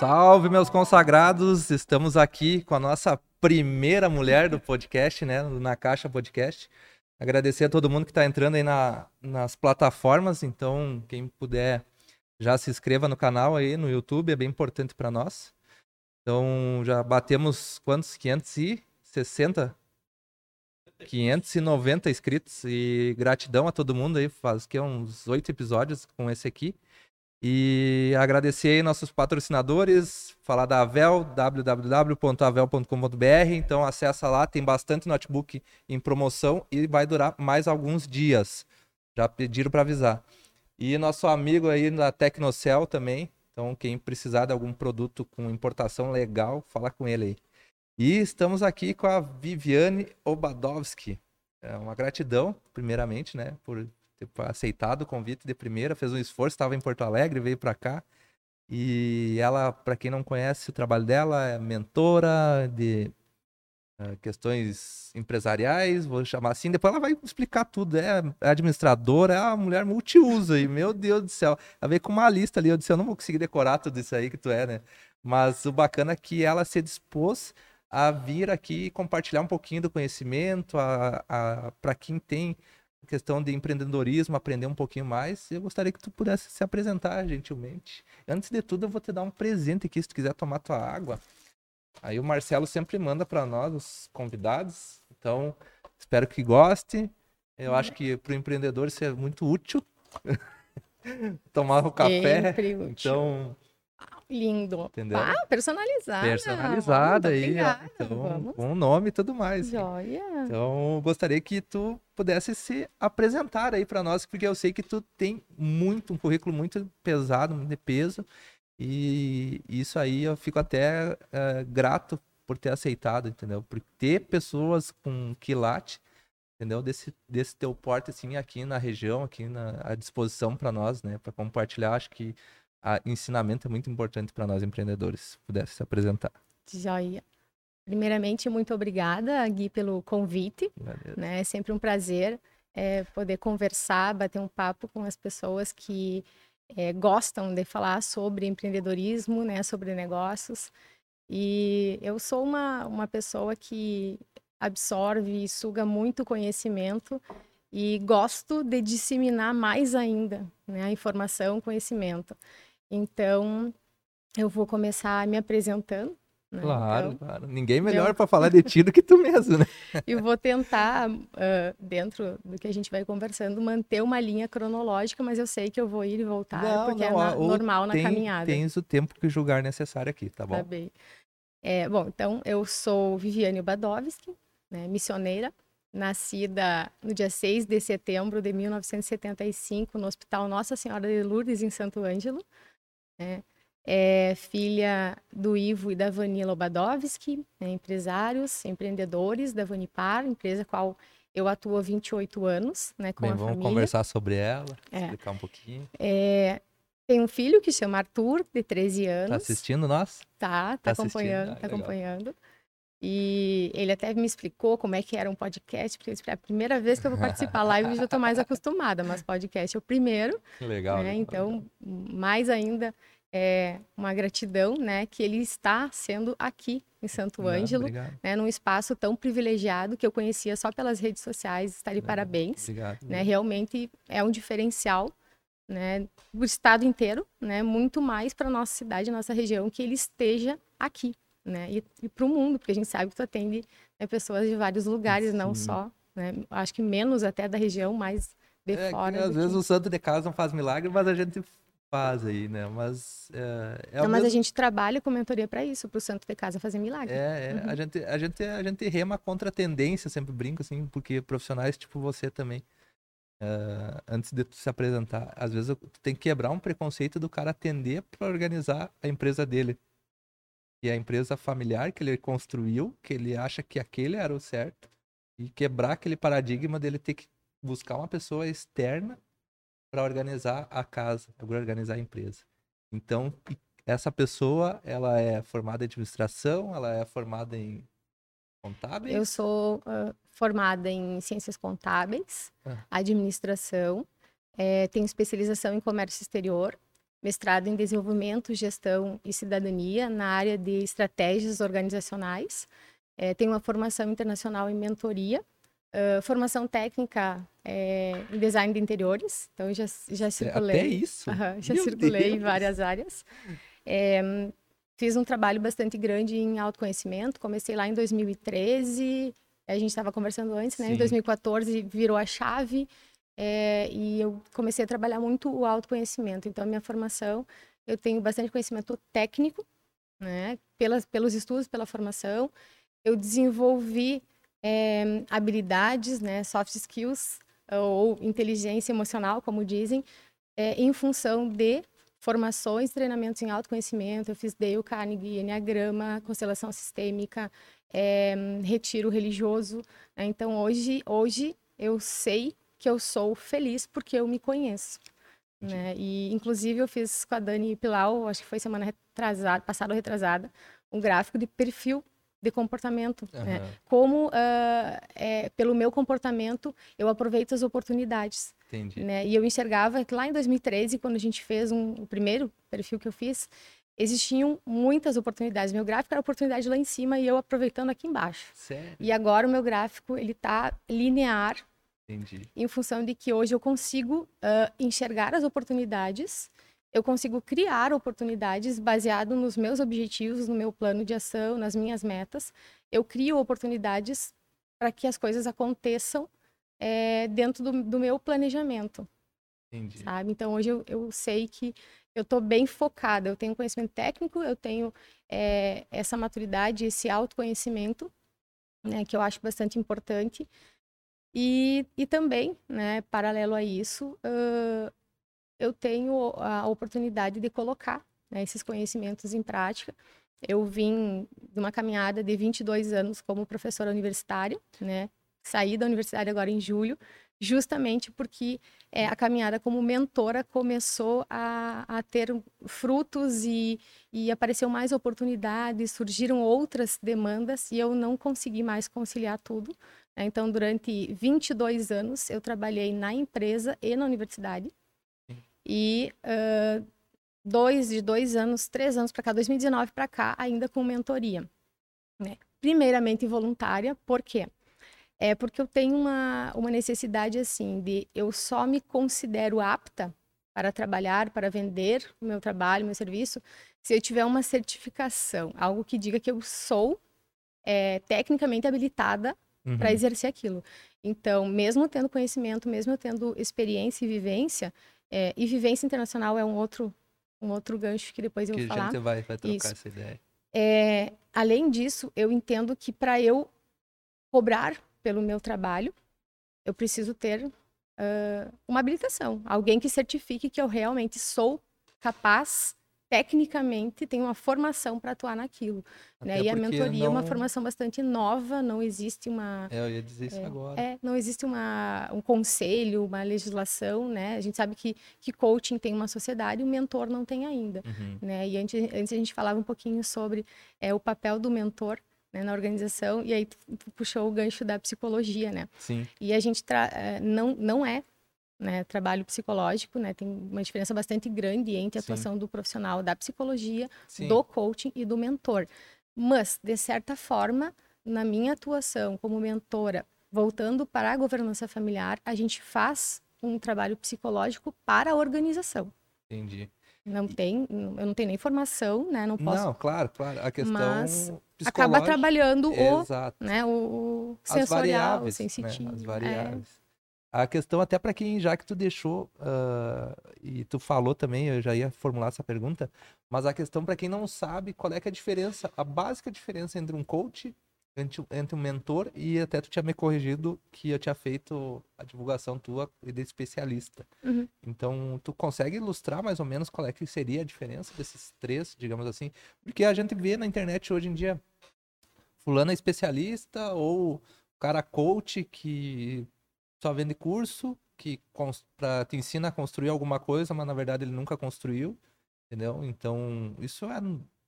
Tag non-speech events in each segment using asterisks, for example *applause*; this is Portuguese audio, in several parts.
Salve, meus consagrados! Estamos aqui com a nossa primeira mulher do podcast, né? Na Caixa Podcast. Agradecer a todo mundo que está entrando aí na, nas plataformas. Então, quem puder, já se inscreva no canal aí no YouTube, é bem importante para nós. Então, já batemos quantos? 560? 590 inscritos e gratidão a todo mundo aí. Faz que uns oito episódios com esse aqui. E agradecer aí nossos patrocinadores, falar da Avel, www.avel.com.br. Então acessa lá, tem bastante notebook em promoção e vai durar mais alguns dias. Já pediram para avisar. E nosso amigo aí da Tecnocel também. Então quem precisar de algum produto com importação legal, fala com ele aí. E estamos aqui com a Viviane Obadowski. É uma gratidão, primeiramente, né, por ter aceitado o convite de primeira, fez um esforço, estava em Porto Alegre, veio para cá. E ela, para quem não conhece o trabalho dela, é mentora de uh, questões empresariais, vou chamar assim. Depois ela vai explicar tudo. É administradora, é uma mulher multiuso. E meu Deus do céu, ela veio com uma lista ali. Eu disse: Eu não vou conseguir decorar tudo isso aí que tu é, né? Mas o bacana é que ela se dispôs a vir aqui compartilhar um pouquinho do conhecimento, para quem tem questão de empreendedorismo, aprender um pouquinho mais, eu gostaria que tu pudesse se apresentar gentilmente. Antes de tudo, eu vou te dar um presente aqui, se tu quiser tomar tua água. Aí o Marcelo sempre manda para nós os convidados. Então, espero que goste. Eu acho que para o empreendedor isso é muito útil. *laughs* Tomar o café. Sempre útil. Então, Lindo. Entendeu? Ah, personalizada. Personalizada aí. Então, com o nome e tudo mais. Joia. Então, gostaria que tu pudesse se apresentar aí para nós, porque eu sei que tu tem muito, um currículo muito pesado, de peso. E isso aí eu fico até uh, grato por ter aceitado, entendeu? Por ter pessoas com quilate, entendeu? Desse, desse teu porte, assim, aqui na região, aqui na, à disposição para nós, né? Para compartilhar, acho que a ensinamento é muito importante para nós empreendedores. Se pudesse se apresentar. Joia. Primeiramente, muito obrigada, Gui, pelo convite. Né? É sempre um prazer é, poder conversar, bater um papo com as pessoas que é, gostam de falar sobre empreendedorismo, né? sobre negócios. E eu sou uma, uma pessoa que absorve e suga muito conhecimento e gosto de disseminar mais ainda né, a informação, conhecimento. Então, eu vou começar me apresentando. Né? Claro, então, claro. Ninguém melhor eu... para falar de ti do que tu mesmo, né? *laughs* e vou tentar, uh, dentro do que a gente vai conversando, manter uma linha cronológica, mas eu sei que eu vou ir e voltar, não, porque é não, é na, normal na caminhada. Tens o tempo que julgar necessário aqui, tá bom? Tá bem. É, bom, então, eu sou Viviane Badowski, né, missioneira, nascida no dia 6 de setembro de 1975 no Hospital Nossa Senhora de Lourdes, em Santo Ângelo. Né? É filha do Ivo e da Vani Lobadowski, né? empresários, empreendedores da Vanipar, empresa qual eu atuo há 28 anos né, com Bem, a vamos família. conversar sobre ela, é. explicar um pouquinho. É, tem um filho que chama Arthur, de 13 tá anos. Tá assistindo nós? Tá, tá, tá acompanhando, ah, tá acompanhando. E ele até me explicou como é que era um podcast, porque é a primeira vez que eu vou participar live já estou mais acostumada, mas podcast é o primeiro. Legal. Né? Então, mais ainda é uma gratidão, né, que ele está sendo aqui em Santo Ângelo, né, num espaço tão privilegiado que eu conhecia só pelas redes sociais. Está de parabéns. Obrigado. Né, realmente é um diferencial, né, do estado inteiro, né, muito mais para nossa cidade, nossa região, que ele esteja aqui né? E, e para o mundo, porque a gente sabe que tu atende né, pessoas de vários lugares, Sim. não só, né? Acho que menos até da região, mas de é, fora. Que, às vezes que... o santo de casa não faz milagre, mas a gente faz aí, né? Mas é, é não, mas mesmo... a gente trabalha com mentoria para isso, para o santo de casa fazer milagre. É, é uhum. a gente a gente a gente rema contra a tendência, sempre brinco assim, porque profissionais tipo você também Uh, antes de tu se apresentar, às vezes tu tem que quebrar um preconceito do cara atender para organizar a empresa dele e a empresa familiar que ele construiu, que ele acha que aquele era o certo, e quebrar aquele paradigma dele ter que buscar uma pessoa externa para organizar a casa, para organizar a empresa. Então, essa pessoa, ela é formada em administração, ela é formada em contábeis? Eu sou uh, formada em ciências contábeis, ah. administração, é, tenho especialização em comércio exterior mestrado em desenvolvimento, gestão e cidadania na área de estratégias organizacionais. É, tenho uma formação internacional em mentoria, uh, formação técnica é, em design de interiores. Então já já circulei. Até isso. Já Meu circulei Deus. em várias áreas. É, fiz um trabalho bastante grande em autoconhecimento. Comecei lá em 2013. A gente estava conversando antes, né? Sim. Em 2014 virou a chave. É, e eu comecei a trabalhar muito o autoconhecimento. Então, minha formação, eu tenho bastante conhecimento técnico, né? Pelas, pelos estudos, pela formação. Eu desenvolvi é, habilidades, né? Soft skills, ou inteligência emocional, como dizem, é, em função de formações, treinamentos em autoconhecimento. Eu fiz Dale Carnegie, Enneagrama, constelação sistêmica, é, retiro religioso. Né? Então, hoje, hoje eu sei que eu sou feliz porque eu me conheço. Né? E, inclusive, eu fiz com a Dani Pilau, acho que foi semana retrasada, passada ou retrasada, um gráfico de perfil de comportamento. Uhum. Né? Como, uh, é, pelo meu comportamento, eu aproveito as oportunidades. Entendi. Né? E eu enxergava que lá em 2013, quando a gente fez um, o primeiro perfil que eu fiz, existiam muitas oportunidades. Meu gráfico era oportunidade lá em cima e eu aproveitando aqui embaixo. Sério? E agora o meu gráfico ele está linear Entendi. Em função de que hoje eu consigo uh, enxergar as oportunidades, eu consigo criar oportunidades baseado nos meus objetivos, no meu plano de ação, nas minhas metas. Eu crio oportunidades para que as coisas aconteçam é, dentro do, do, meu planejamento. Entendi. Sabe? Então hoje eu, eu sei que eu estou bem focada, eu tenho conhecimento técnico, eu tenho é, essa maturidade, esse autoconhecimento, né, que eu acho bastante importante. E, e também, né, paralelo a isso, uh, eu tenho a oportunidade de colocar né, esses conhecimentos em prática. Eu vim de uma caminhada de 22 anos como professora universitária, né? Saí da universidade agora em julho, justamente porque é, a caminhada como mentora começou a, a ter frutos e, e apareceu mais oportunidades, surgiram outras demandas e eu não consegui mais conciliar tudo. Né? Então, durante 22 anos, eu trabalhei na empresa e na universidade. E uh, dois, de dois anos, três anos para cá, 2019 para cá, ainda com mentoria. Né? Primeiramente voluntária, por quê? É porque eu tenho uma, uma necessidade assim de eu só me considero apta para trabalhar, para vender o meu trabalho, meu serviço, se eu tiver uma certificação, algo que diga que eu sou é, tecnicamente habilitada uhum. para exercer aquilo. Então, mesmo tendo conhecimento, mesmo tendo experiência e vivência, é, e vivência internacional é um outro, um outro gancho que depois eu que vou falar. Que a gente vai, vai trocar Isso. essa ideia. É, além disso, eu entendo que para eu cobrar pelo meu trabalho, eu preciso ter uh, uma habilitação, alguém que certifique que eu realmente sou capaz tecnicamente tem uma formação para atuar naquilo. Né? E a mentoria não... é uma formação bastante nova, não existe uma. É, eu ia dizer isso é, agora. É, não existe uma, um conselho, uma legislação, né? A gente sabe que, que coaching tem uma sociedade e o mentor não tem ainda. Uhum. Né? E antes, antes a gente falava um pouquinho sobre é, o papel do mentor né, na organização, e aí puxou o gancho da psicologia, né? Sim. E a gente é, não, não é né, trabalho psicológico, né, tem uma diferença bastante grande entre a atuação Sim. do profissional da psicologia, Sim. do coaching e do mentor. Mas, de certa forma, na minha atuação como mentora, voltando para a governança familiar, a gente faz um trabalho psicológico para a organização. Entendi. Não tem, eu não tenho nem formação, né? Não posso. Não, claro, claro. A questão mas acaba trabalhando o, Exato. né, o sensorial, As variáveis, sensitivo. Né? As variáveis. É. A questão até para quem, já que tu deixou, uh, e tu falou também, eu já ia formular essa pergunta, mas a questão para quem não sabe, qual é, é a diferença, a básica diferença entre um coach, entre, entre um mentor, e até tu tinha me corrigido que eu tinha feito a divulgação tua de especialista. Uhum. Então, tu consegue ilustrar mais ou menos qual é que seria a diferença desses três, digamos assim? Porque a gente vê na internet hoje em dia, fulano é especialista, ou cara coach que só vende curso que pra, te ensina a construir alguma coisa, mas na verdade ele nunca construiu, entendeu? Então, isso é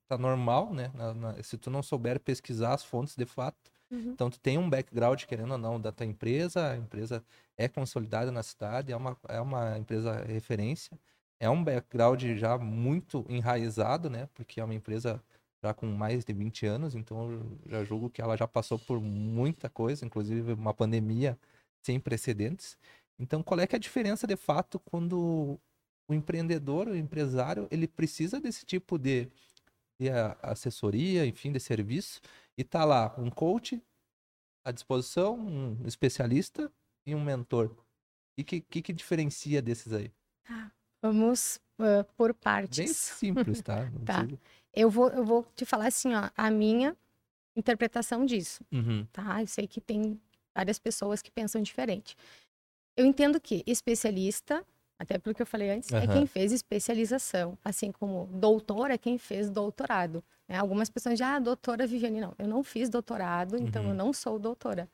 tá normal, né? Na, na, se tu não souber pesquisar as fontes de fato, uhum. então tu tem um background, querendo ou não, da tua empresa, a empresa é consolidada na cidade, é uma, é uma empresa referência, é um background já muito enraizado, né? Porque é uma empresa já com mais de 20 anos, então eu já julgo que ela já passou por muita coisa, inclusive uma pandemia sem precedentes. Então, qual é é a diferença de fato quando o empreendedor, o empresário, ele precisa desse tipo de, de assessoria, enfim, de serviço, e tá lá um coach à disposição, um especialista e um mentor. E que, que, que diferencia desses aí? Tá. Vamos uh, por partes. Bem simples, tá? *laughs* tá. Eu, vou, eu vou te falar assim, ó, a minha interpretação disso, uhum. tá? Eu sei que tem várias pessoas que pensam diferente. Eu entendo que especialista, até porque eu falei antes, uhum. é quem fez especialização, assim como doutor é quem fez doutorado. Né? Algumas pessoas dizem, ah, doutora Viviane, não, eu não fiz doutorado, então eu uhum. não sou doutora,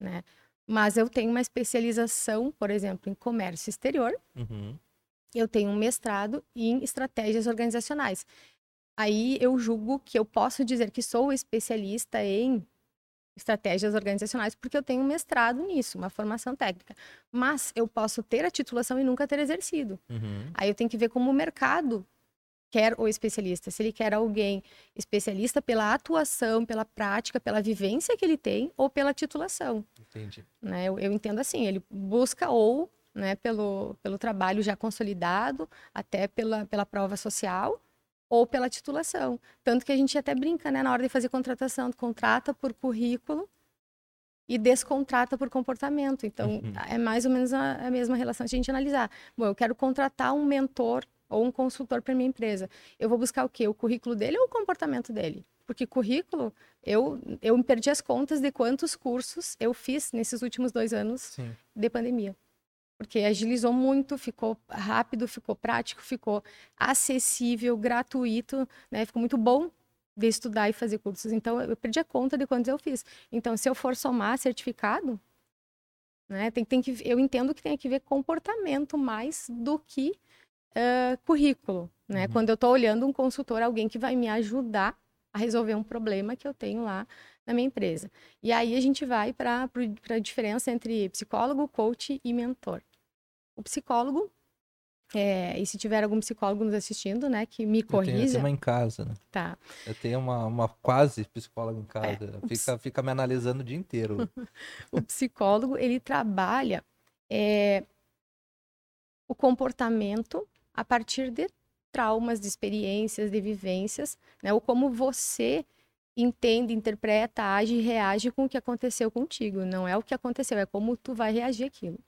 né? Mas eu tenho uma especialização, por exemplo, em comércio exterior, uhum eu tenho um mestrado em estratégias organizacionais. Aí eu julgo que eu posso dizer que sou especialista em estratégias organizacionais porque eu tenho um mestrado nisso, uma formação técnica. Mas eu posso ter a titulação e nunca ter exercido. Uhum. Aí eu tenho que ver como o mercado quer o especialista. Se ele quer alguém especialista pela atuação, pela prática, pela vivência que ele tem ou pela titulação. Entendi. Né? Eu, eu entendo assim, ele busca ou né, pelo, pelo trabalho já consolidado, até pela, pela prova social ou pela titulação. Tanto que a gente até brinca, né, na hora de fazer contratação, contrata por currículo e descontrata por comportamento. Então, uhum. é mais ou menos a, a, mesma relação se a gente analisar. Bom, eu quero contratar um mentor ou um consultor para minha empresa. Eu vou buscar o quê? O currículo dele ou o comportamento dele? Porque currículo, eu, eu perdi as contas de quantos cursos eu fiz nesses últimos dois anos Sim. de pandemia porque agilizou muito, ficou rápido, ficou prático, ficou acessível, gratuito, né? Ficou muito bom de estudar e fazer cursos. Então, eu perdi a conta de quantos eu fiz. Então, se eu for somar certificado, né, tem, tem que, eu entendo que tem que ver comportamento mais do que uh, currículo. Né? Uhum. Quando eu estou olhando um consultor, alguém que vai me ajudar a resolver um problema que eu tenho lá na minha empresa. E aí a gente vai para a diferença entre psicólogo, coach e mentor o psicólogo, é, e se tiver algum psicólogo nos assistindo, né, que me corrija. Eu tenho, uma em casa, né? Tá. Eu tenho uma, uma quase psicóloga em casa. É, fica, fica me analisando o dia inteiro. *laughs* o psicólogo, ele trabalha é, o comportamento a partir de traumas, de experiências, de vivências, né, ou como você entende, interpreta, age e reage com o que aconteceu contigo. Não é o que aconteceu, é como tu vai reagir aquilo.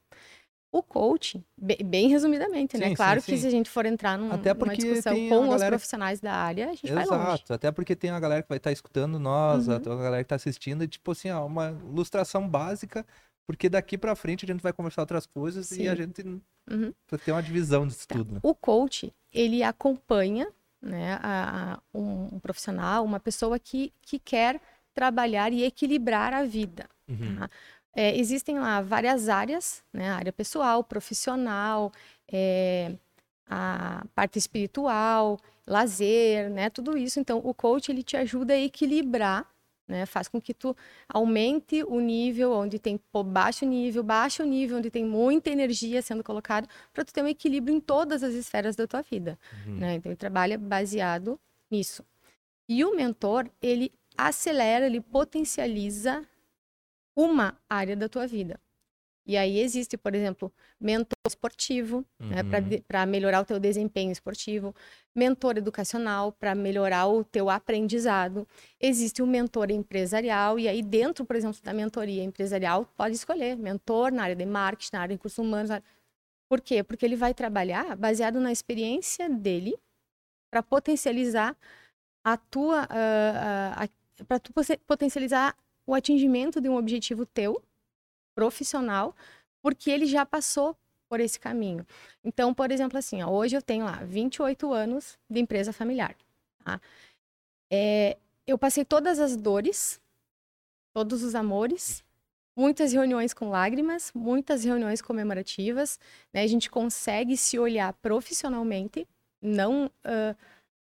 O coach, bem, resumidamente, né? Sim, claro sim, que sim. se a gente for entrar num, até numa discussão com galera... os profissionais da área, a gente Exato, vai longe. até porque tem a galera que vai estar tá escutando nós, uhum. a galera que está assistindo, e tipo assim, ó, uma ilustração básica, porque daqui para frente a gente vai conversar outras coisas e a gente uhum. ter uma divisão disso tá. tudo. Né? O coach, ele acompanha né, a, a um, um, profissional, uma pessoa que, que quer trabalhar e equilibrar a vida. Uhum. Tá? É, existem lá várias áreas, né? A área pessoal, profissional, é, a parte espiritual, lazer, né? Tudo isso. Então, o coach ele te ajuda a equilibrar, né? Faz com que tu aumente o nível onde tem baixo nível, baixo nível onde tem muita energia sendo colocada, para tu ter um equilíbrio em todas as esferas da tua vida, uhum. né? Então, ele trabalha baseado nisso. E o mentor, ele acelera, ele potencializa uma área da tua vida. E aí existe, por exemplo, mentor esportivo, né, uhum. né, para melhorar o teu desempenho esportivo, mentor educacional para melhorar o teu aprendizado. Existe o mentor empresarial, e aí dentro, por exemplo, da mentoria empresarial, pode escolher mentor na área de marketing, na área de recursos humanos. Por quê? Porque ele vai trabalhar baseado na experiência dele para potencializar a tua. Uh, uh, para tu potencializar o atingimento de um objetivo teu, profissional, porque ele já passou por esse caminho. Então, por exemplo, assim, ó, hoje eu tenho lá 28 anos de empresa familiar. Tá? É, eu passei todas as dores, todos os amores, muitas reuniões com lágrimas, muitas reuniões comemorativas. Né? A gente consegue se olhar profissionalmente, não uh,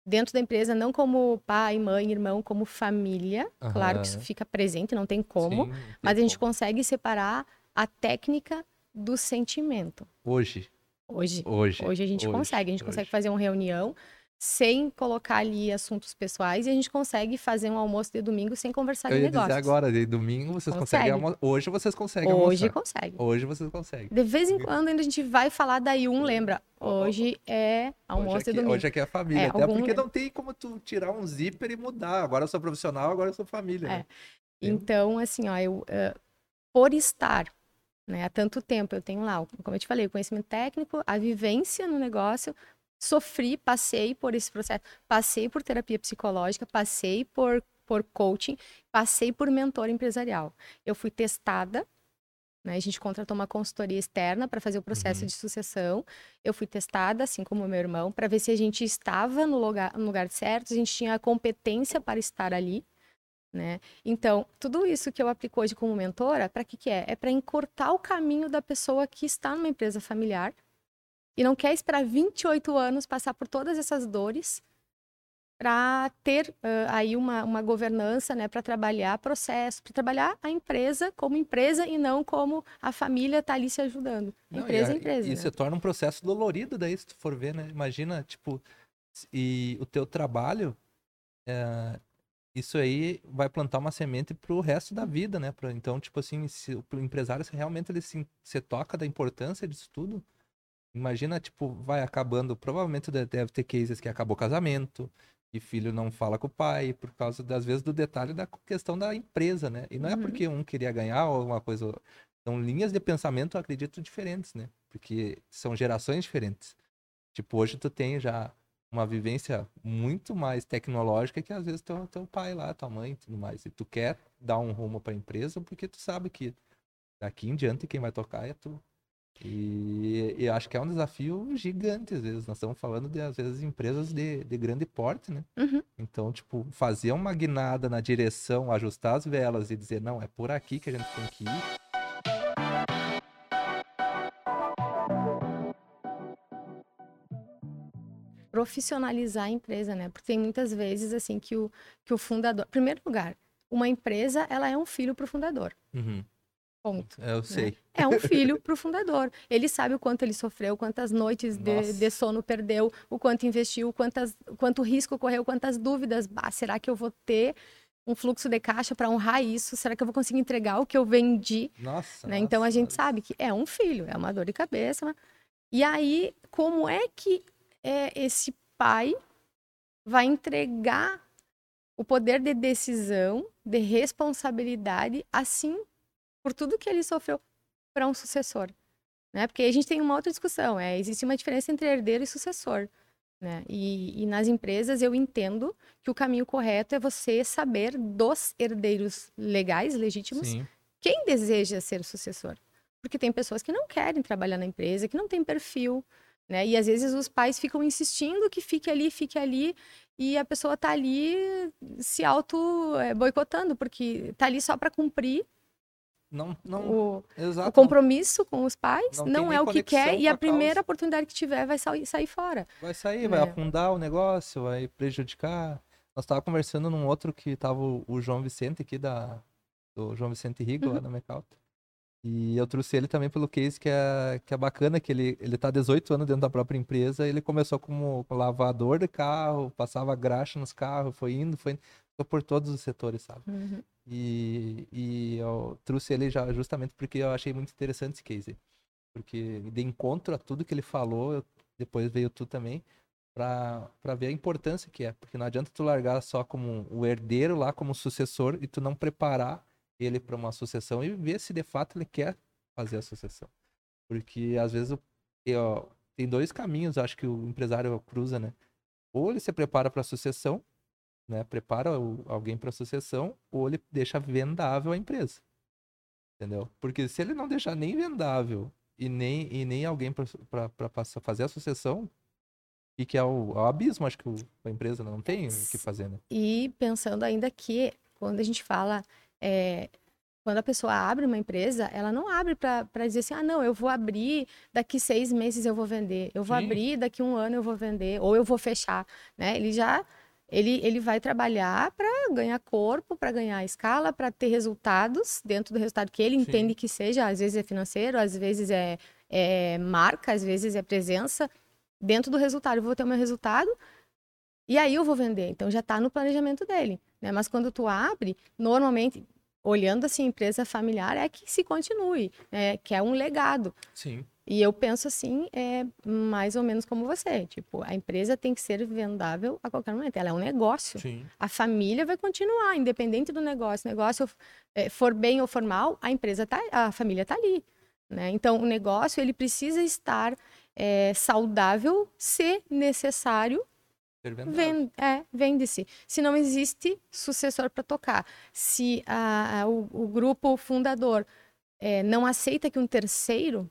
dentro da empresa, não como pai, mãe, irmão, como família. Uhum. Claro que isso fica presente, não tem como. Sim, tem mas a gente como. consegue separar a técnica do sentimento. Hoje. Hoje. Hoje. Hoje a gente hoje, consegue. A gente hoje. consegue fazer uma reunião sem colocar ali assuntos pessoais e a gente consegue fazer um almoço de domingo sem conversar Eu de ia dizer negócios. agora, de domingo vocês Consegue. conseguem almoçar. Hoje vocês conseguem Hoje almoçar. consegue. Hoje vocês conseguem. De vez em quando ainda a gente vai falar, daí um lembra. Hoje é almoço hoje aqui, domingo. Hoje aqui é a família. É, Até porque não tem como tu tirar um zíper e mudar. Agora eu sou profissional, agora eu sou família. É. né? Então, assim, ó, eu, eh, por estar né, há tanto tempo, eu tenho lá, como eu te falei, o conhecimento técnico, a vivência no negócio, sofri, passei por esse processo, passei por terapia psicológica, passei por, por coaching, passei por mentor empresarial. Eu fui testada, né, a gente contratou uma consultoria externa para fazer o processo Uhum. de sucessão. Eu fui testada, assim como meu irmão, para ver se a gente estava no lugar, no lugar certo, se a gente tinha a competência para estar ali né? Então, tudo isso que eu aplico hoje como mentora, para que que é? É para encurtar o caminho da pessoa que está numa empresa familiar e não quer esperar 28 anos passar por todas essas dores para ter ah, aí uma, uma governança, né, para trabalhar processo, para trabalhar a empresa como empresa e não como a família está ali se ajudando. A Não, empresa e, é empresa. E né? se torna um processo dolorido daí, se tu for ver, né? Imagina, tipo, e o teu trabalho, é, isso aí vai plantar uma semente pro resto da vida, né? Pra- então, tipo assim, se o empresário se realmente ele se, se toca da importância disso tudo, imagina, tipo, vai acabando, provavelmente de- deve ter cases que acabou o casamento, e filho não fala com o pai, por causa, das vezes, do detalhe da questão da empresa, né? E não é Uhum. porque um queria ganhar ou alguma coisa são linhas de pensamento, eu acredito, diferentes, né? Porque são gerações diferentes. Tipo, hoje tu tem já uma vivência muito mais tecnológica que às vezes teu, teu pai lá, tua mãe e tudo mais. E tu quer dar um rumo pra empresa porque tu sabe que daqui em diante quem vai tocar é tu. E, e acho que é um desafio gigante, às vezes. Nós estamos falando de, às vezes, empresas de, de grande porte, né? Uhum. Então, tipo, fazer uma guinada na direção, ajustar as velas e dizer, não, é por aqui que a gente tem que ir. profissionalizar a empresa, né? Porque tem muitas vezes assim que o, que o fundador, em primeiro lugar, uma empresa ela é um filho para o fundador. Uhum. Ponto. Eu sei. É um filho *laughs* para o fundador. Ele sabe o quanto ele sofreu, quantas noites de, Nossa. de sono perdeu, o quanto investiu, quantas, quanto risco correu, quantas dúvidas. Bah, será que eu vou ter um fluxo de caixa para honrar isso? Será que eu vou conseguir entregar o que eu vendi? Nossa. né? Então a nossa, gente sabe que é um filho, é uma dor de cabeça. né? E aí, como é que é, esse pai vai entregar o poder de decisão, de responsabilidade, assim, por tudo que ele sofreu para um sucessor? Né? Porque a gente tem uma outra discussão, é, existe uma diferença entre herdeiro e sucessor. Né? E, e nas empresas eu entendo que o caminho correto é você saber dos herdeiros legais, legítimos, Sim. quem deseja ser sucessor. Porque tem pessoas que não querem trabalhar na empresa, que não tem perfil, né? E às vezes os pais ficam insistindo que fique ali, fique ali, e a pessoa tá ali se auto eh, boicotando, porque tá ali só para cumprir Não, não, o, o compromisso com os pais, Não não, é o que quer, e a a primeira causa. oportunidade que tiver vai sair, sair fora. Vai sair, vai né? afundar o negócio, vai prejudicar. Nós tava conversando num outro que tava o, o João Vicente aqui da do João Vicente Rigo Uhum. lá da Mecalta. E eu trouxe ele também pelo case que é, que é bacana, que ele, ele tá 18 anos dentro da própria empresa, ele começou como lavador de carro, passava graxa nos carros, foi indo, foi indo, foi por todos os setores, sabe? Uhum. E, e trouxe ele já justamente porque eu achei muito interessante esse case. Porque de encontro a tudo que ele falou, eu- depois veio tu também, pra ver a importância que é. Porque não adianta tu largar só como o herdeiro lá, como sucessor, e tu não preparar ele para uma sucessão e ver se de fato ele quer fazer a sucessão. Porque às vezes eu- tem dois caminhos, acho que o empresário cruza, né? Ou ele se prepara para a sucessão, né? Prepara o- alguém para a sucessão, ou ele deixa vendável a empresa. Entendeu? Porque se ele não deixar nem vendável e nem, e nem alguém para fazer a sucessão, e que é o, é o abismo, acho que o- a empresa não tem o que fazer, né? E pensando ainda que, quando a gente fala, é, quando a pessoa abre uma empresa, ela não abre para dizer assim, ah, não, eu vou abrir, daqui seis meses eu vou vender, eu vou Sim. abrir, daqui um ano eu vou vender, ou eu vou fechar, né? Ele já, ele, ele vai trabalhar para ganhar corpo, para ganhar escala, para ter resultados dentro do resultado que ele Sim. entende que seja, às vezes é financeiro, às vezes é é marca, às vezes é presença dentro do resultado. Eu vou ter o meu resultado e aí eu vou vender. Então já está no planejamento dele. Né? Mas quando tu abre, normalmente, olhando assim, empresa familiar, é que se continue, né? que é um legado. Sim. E eu penso assim, é mais ou menos como você. Tipo, a empresa tem que ser vendável a qualquer momento. Ela é um negócio. Sim. A família vai continuar, independente do negócio. O negócio é, for bem ou for mal, a empresa tá, a família tá ali. Né? Então, o negócio ele precisa estar é, saudável se necessário Vende, é, vende-se. Se não existe sucessor para tocar, se a, a, o, o, grupo fundador é, não aceita que um terceiro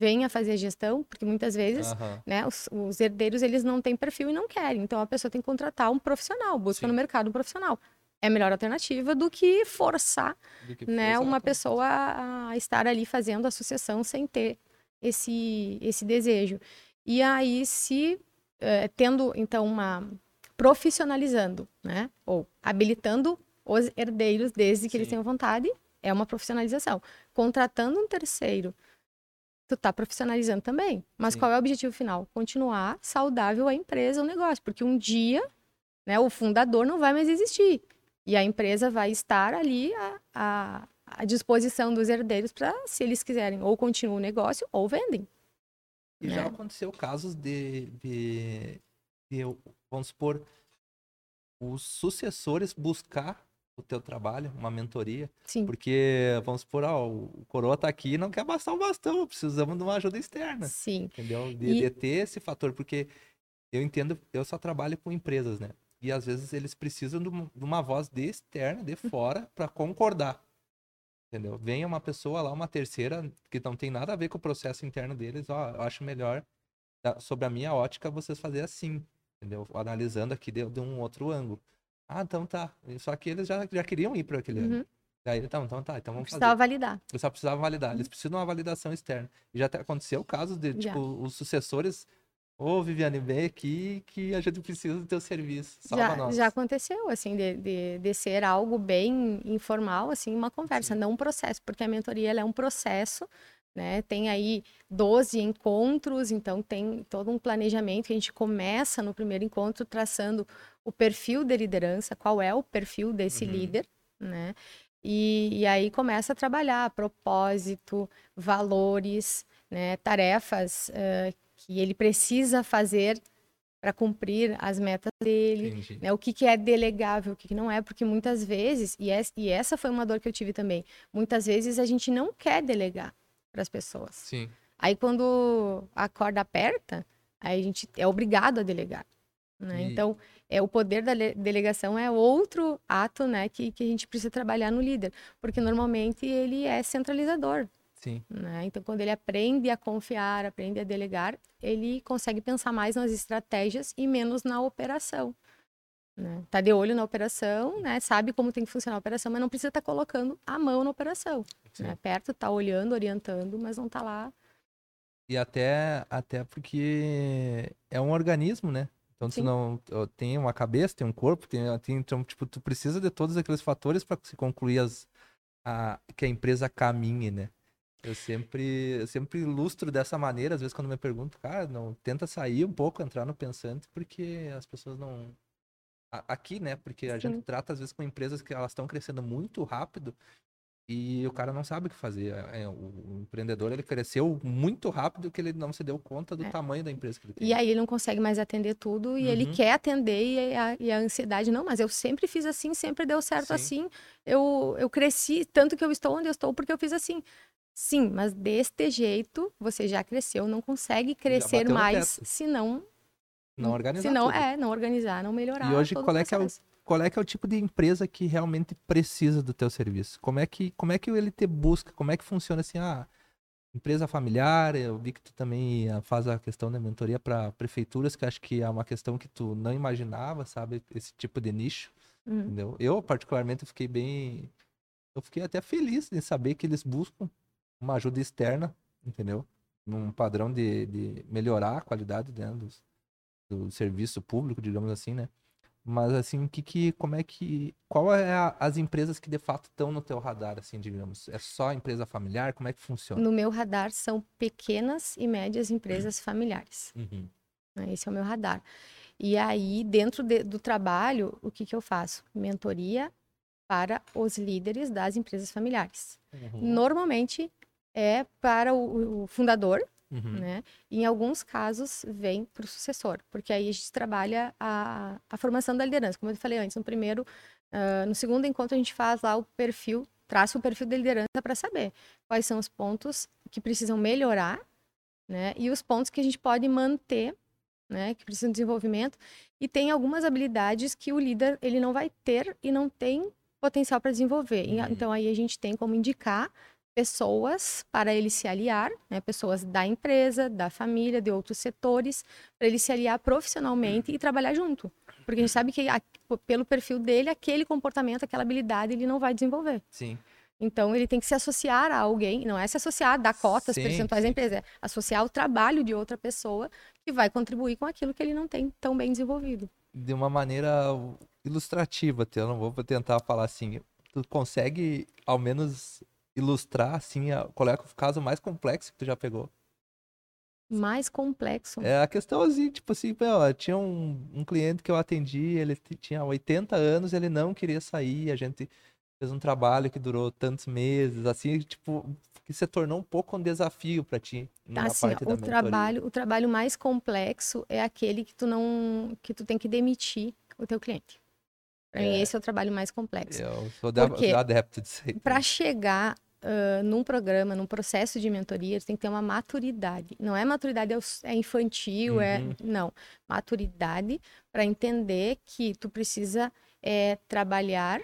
venha fazer a gestão, porque muitas vezes uhum. né, os, os, herdeiros eles não têm perfil e não querem. Então a pessoa tem que contratar um profissional, busca Sim. no mercado um profissional. É a melhor alternativa do que forçar do que né, uma pessoa a, estar ali fazendo a sucessão sem ter esse, esse desejo. E aí, se uh, tendo então uma profissionalizando, né, ou habilitando os herdeiros desde que Sim. eles tenham vontade, é uma profissionalização. Contratando um terceiro, tu tá profissionalizando também. Mas Sim. qual é o objetivo final? Continuar saudável a empresa, o negócio, porque um dia, né, o fundador não vai mais existir. E a empresa vai estar ali a, à disposição dos herdeiros para, se eles quiserem, ou continuam o negócio ou vendem. E já né? aconteceu casos de, de, de, vamos supor, os sucessores buscar o teu trabalho, uma mentoria. Sim. Porque, vamos supor, ó, o coroa tá aqui e não quer bastar o bastão, precisamos de uma ajuda externa. Sim. Entendeu? De, e... de ter esse fator, porque eu entendo, eu só trabalho com empresas, né? E às vezes eles precisam de uma voz de externa, de fora, para concordar. Entendeu? Venha uma pessoa lá, uma terceira, que não tem nada a ver com o processo interno deles, ó, eu acho melhor, sobre a minha ótica, vocês fazer assim, entendeu? Analisando aqui de, de um outro ângulo. Ah, então tá. Só que eles já, já queriam ir para aquele uhum. ângulo. Daí, então, então tá, então vamos precisava fazer. validar. Eu só precisava validar. Eles precisam de uma validação externa. E já aconteceu casos de, já. tipo, os sucessores Ô, oh, Viviane, vem aqui que a gente precisa do teu serviço. Salva já, nós. já aconteceu, assim, de, de, de, ser algo bem informal, assim, uma conversa, Sim. não um processo, porque a mentoria é um processo, né? Tem aí 12 encontros, então tem todo um planejamento que a gente começa no primeiro encontro traçando o perfil de liderança, qual é o perfil desse uhum. líder, né? E, e, aí começa a trabalhar propósito, valores, né? tarefas uh, que ele precisa fazer para cumprir as metas dele, né? o que, que é delegável, o que, que não é, porque muitas vezes, e, essa foi uma dor que eu tive também, muitas vezes a gente não quer delegar para as pessoas. Sim. Aí quando a corda aperta, aí a gente é obrigado a delegar. Né? E... Então, é, o poder da delegação é outro ato né, que, que a gente precisa trabalhar no líder, porque normalmente ele é centralizador. Sim. Né? Então, quando ele aprende a confiar, aprende a delegar, ele consegue pensar mais nas estratégias e menos na operação. Né? Tá de olho na operação, né? Sabe como tem que funcionar a operação, mas não precisa estar tá colocando a mão na operação. Né? Perto, tá olhando, orientando, mas não tá lá. E até, até porque é um organismo, né? Então, Sim. tu não tem uma cabeça, tem um corpo, tem, tem, então, tipo, tu precisa de todos aqueles fatores para se concluir as, a, que a empresa caminhe, né? Eu sempre, eu sempre ilustro dessa maneira, às vezes quando me perguntam, cara, não, tenta sair um pouco, entrar no pensante, porque as pessoas não. Aqui, né? Porque a Sim. gente trata, às vezes, com empresas que elas estão crescendo muito rápido e o cara não sabe o que fazer. É, é, o empreendedor, ele cresceu muito rápido que ele não se deu conta do é. tamanho da empresa que ele tem. E aí ele não consegue mais atender tudo e uhum. ele quer atender e a, e a, ansiedade, não, mas eu sempre fiz assim, sempre deu certo Sim. assim. Eu, eu cresci, tanto que eu estou onde eu estou, porque eu fiz assim. Sim, mas deste jeito você já cresceu, não consegue crescer mais se não não organizar. Se não, é, não organizar, não melhorar. E hoje qual é que é o qual é que é o tipo de empresa que realmente precisa do teu serviço? Como é que como é que ele te busca? Como é que funciona assim, ah, empresa familiar, eu vi que tu também faz a questão da mentoria para prefeituras, que acho que é uma questão que tu não imaginava, sabe, esse tipo de nicho, uhum. entendeu? Eu particularmente fiquei bem eu fiquei até feliz em saber que eles buscam uma ajuda externa, entendeu? Num padrão de, de melhorar a qualidade né, do, do serviço público, digamos assim, né? Mas assim, que, que, como é que, qual é a, as empresas que de fato estão no teu radar, assim, digamos? É só empresa familiar? Como é que funciona? No meu radar são pequenas e médias empresas uhum. familiares. Uhum. Esse é o meu radar. E aí, dentro de, do trabalho, o que, que eu faço? Mentoria para os líderes das empresas familiares. Uhum. Normalmente é para o, o fundador, Uhum. Né? em alguns casos, vem para o sucessor, porque aí a gente trabalha a, a formação da liderança. Como eu falei antes, no primeiro, uh, no segundo encontro, a gente faz lá o perfil, traça o perfil da liderança para saber quais são os pontos que precisam melhorar né? e os pontos que a gente pode manter, né? que precisam de desenvolvimento. E tem algumas habilidades que o líder ele não vai ter e não tem potencial para desenvolver. Uhum. Então aí a gente tem como indicar pessoas para ele se aliar, né, pessoas da empresa, da família, de outros setores, para ele se aliar profissionalmente e trabalhar junto. Porque a gente sabe que a, pelo perfil dele, aquele comportamento, aquela habilidade, ele não vai desenvolver. Sim. Então ele tem que se associar a alguém, não é se associar, dar cotas, sim, percentuais da empresa, é associar o trabalho de outra pessoa que vai contribuir com aquilo que ele não tem tão bem desenvolvido. De uma maneira ilustrativa, eu não vou tentar falar assim. Tu consegue, ao menos, ilustrar, assim, a, qual é o caso mais complexo que tu já pegou? Mais complexo? É a questão assim, tipo assim, meu, tinha um, um cliente que eu atendi, ele tinha 80 anos, ele não queria sair, a gente fez um trabalho que durou tantos meses, assim, tipo, que se tornou um pouco um desafio para ti na assim, parte da o trabalho, o trabalho mais complexo é aquele que tu não, que tu tem que demitir o teu cliente. É. mim, esse é o trabalho mais complexo. Eu sou, Porque, adepto disso aí. Para chegar uh, num programa, num processo de mentoria, tem que ter uma maturidade. Não é maturidade é infantil, é uhum. é. Não. Maturidade para entender que tu precisa é, trabalhar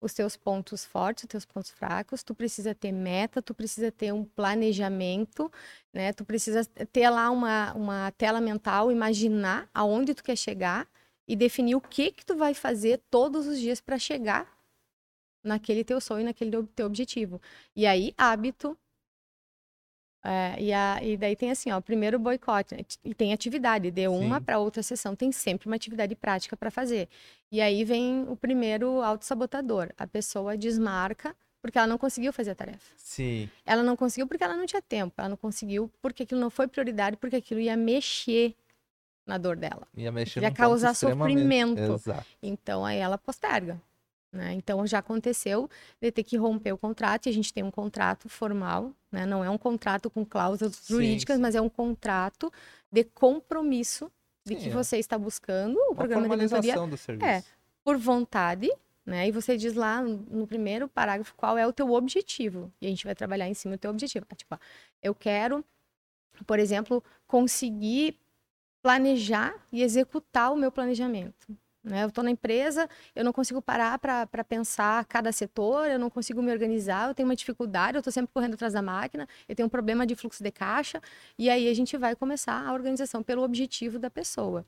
os teus pontos fortes, os teus pontos fracos, tu precisa ter meta, tu precisa ter um planejamento, né? Tu precisa ter lá uma, uma tela mental, imaginar aonde tu quer chegar e definir o que que tu vai fazer todos os dias para chegar naquele teu sonho, naquele teu objetivo. E aí, hábito. É, e, a, e daí tem assim, ó, primeiro boicote, né? e tem atividade, de uma para outra sessão, tem sempre uma atividade prática para fazer. E aí vem o primeiro autossabotador. A pessoa desmarca porque ela não conseguiu fazer a tarefa. Sim. Ela não conseguiu porque ela não tinha tempo, ela não conseguiu porque aquilo não foi prioridade, porque aquilo ia mexer na dor dela. Ia mexer Ia causar sofrimento. Exato. Então aí ela posterga. Né? Então já aconteceu de ter que romper o contrato e a gente tem um contrato formal, né? não é um contrato com cláusulas sim, jurídicas, sim. mas é um contrato de compromisso de sim, que é. você está buscando o Uma programa de mentoria. do serviço. É, por vontade, né? E você diz lá no primeiro parágrafo qual é o teu objetivo. E a gente vai trabalhar em cima do teu objetivo. Tipo, eu quero, por exemplo, conseguir planejar e executar o meu planejamento. Né? Eu estou na empresa, eu não consigo parar para pensar cada setor, eu não consigo me organizar, eu tenho uma dificuldade, eu estou sempre correndo atrás da máquina, eu tenho um problema de fluxo de caixa, e aí a gente vai começar a organização pelo objetivo da pessoa.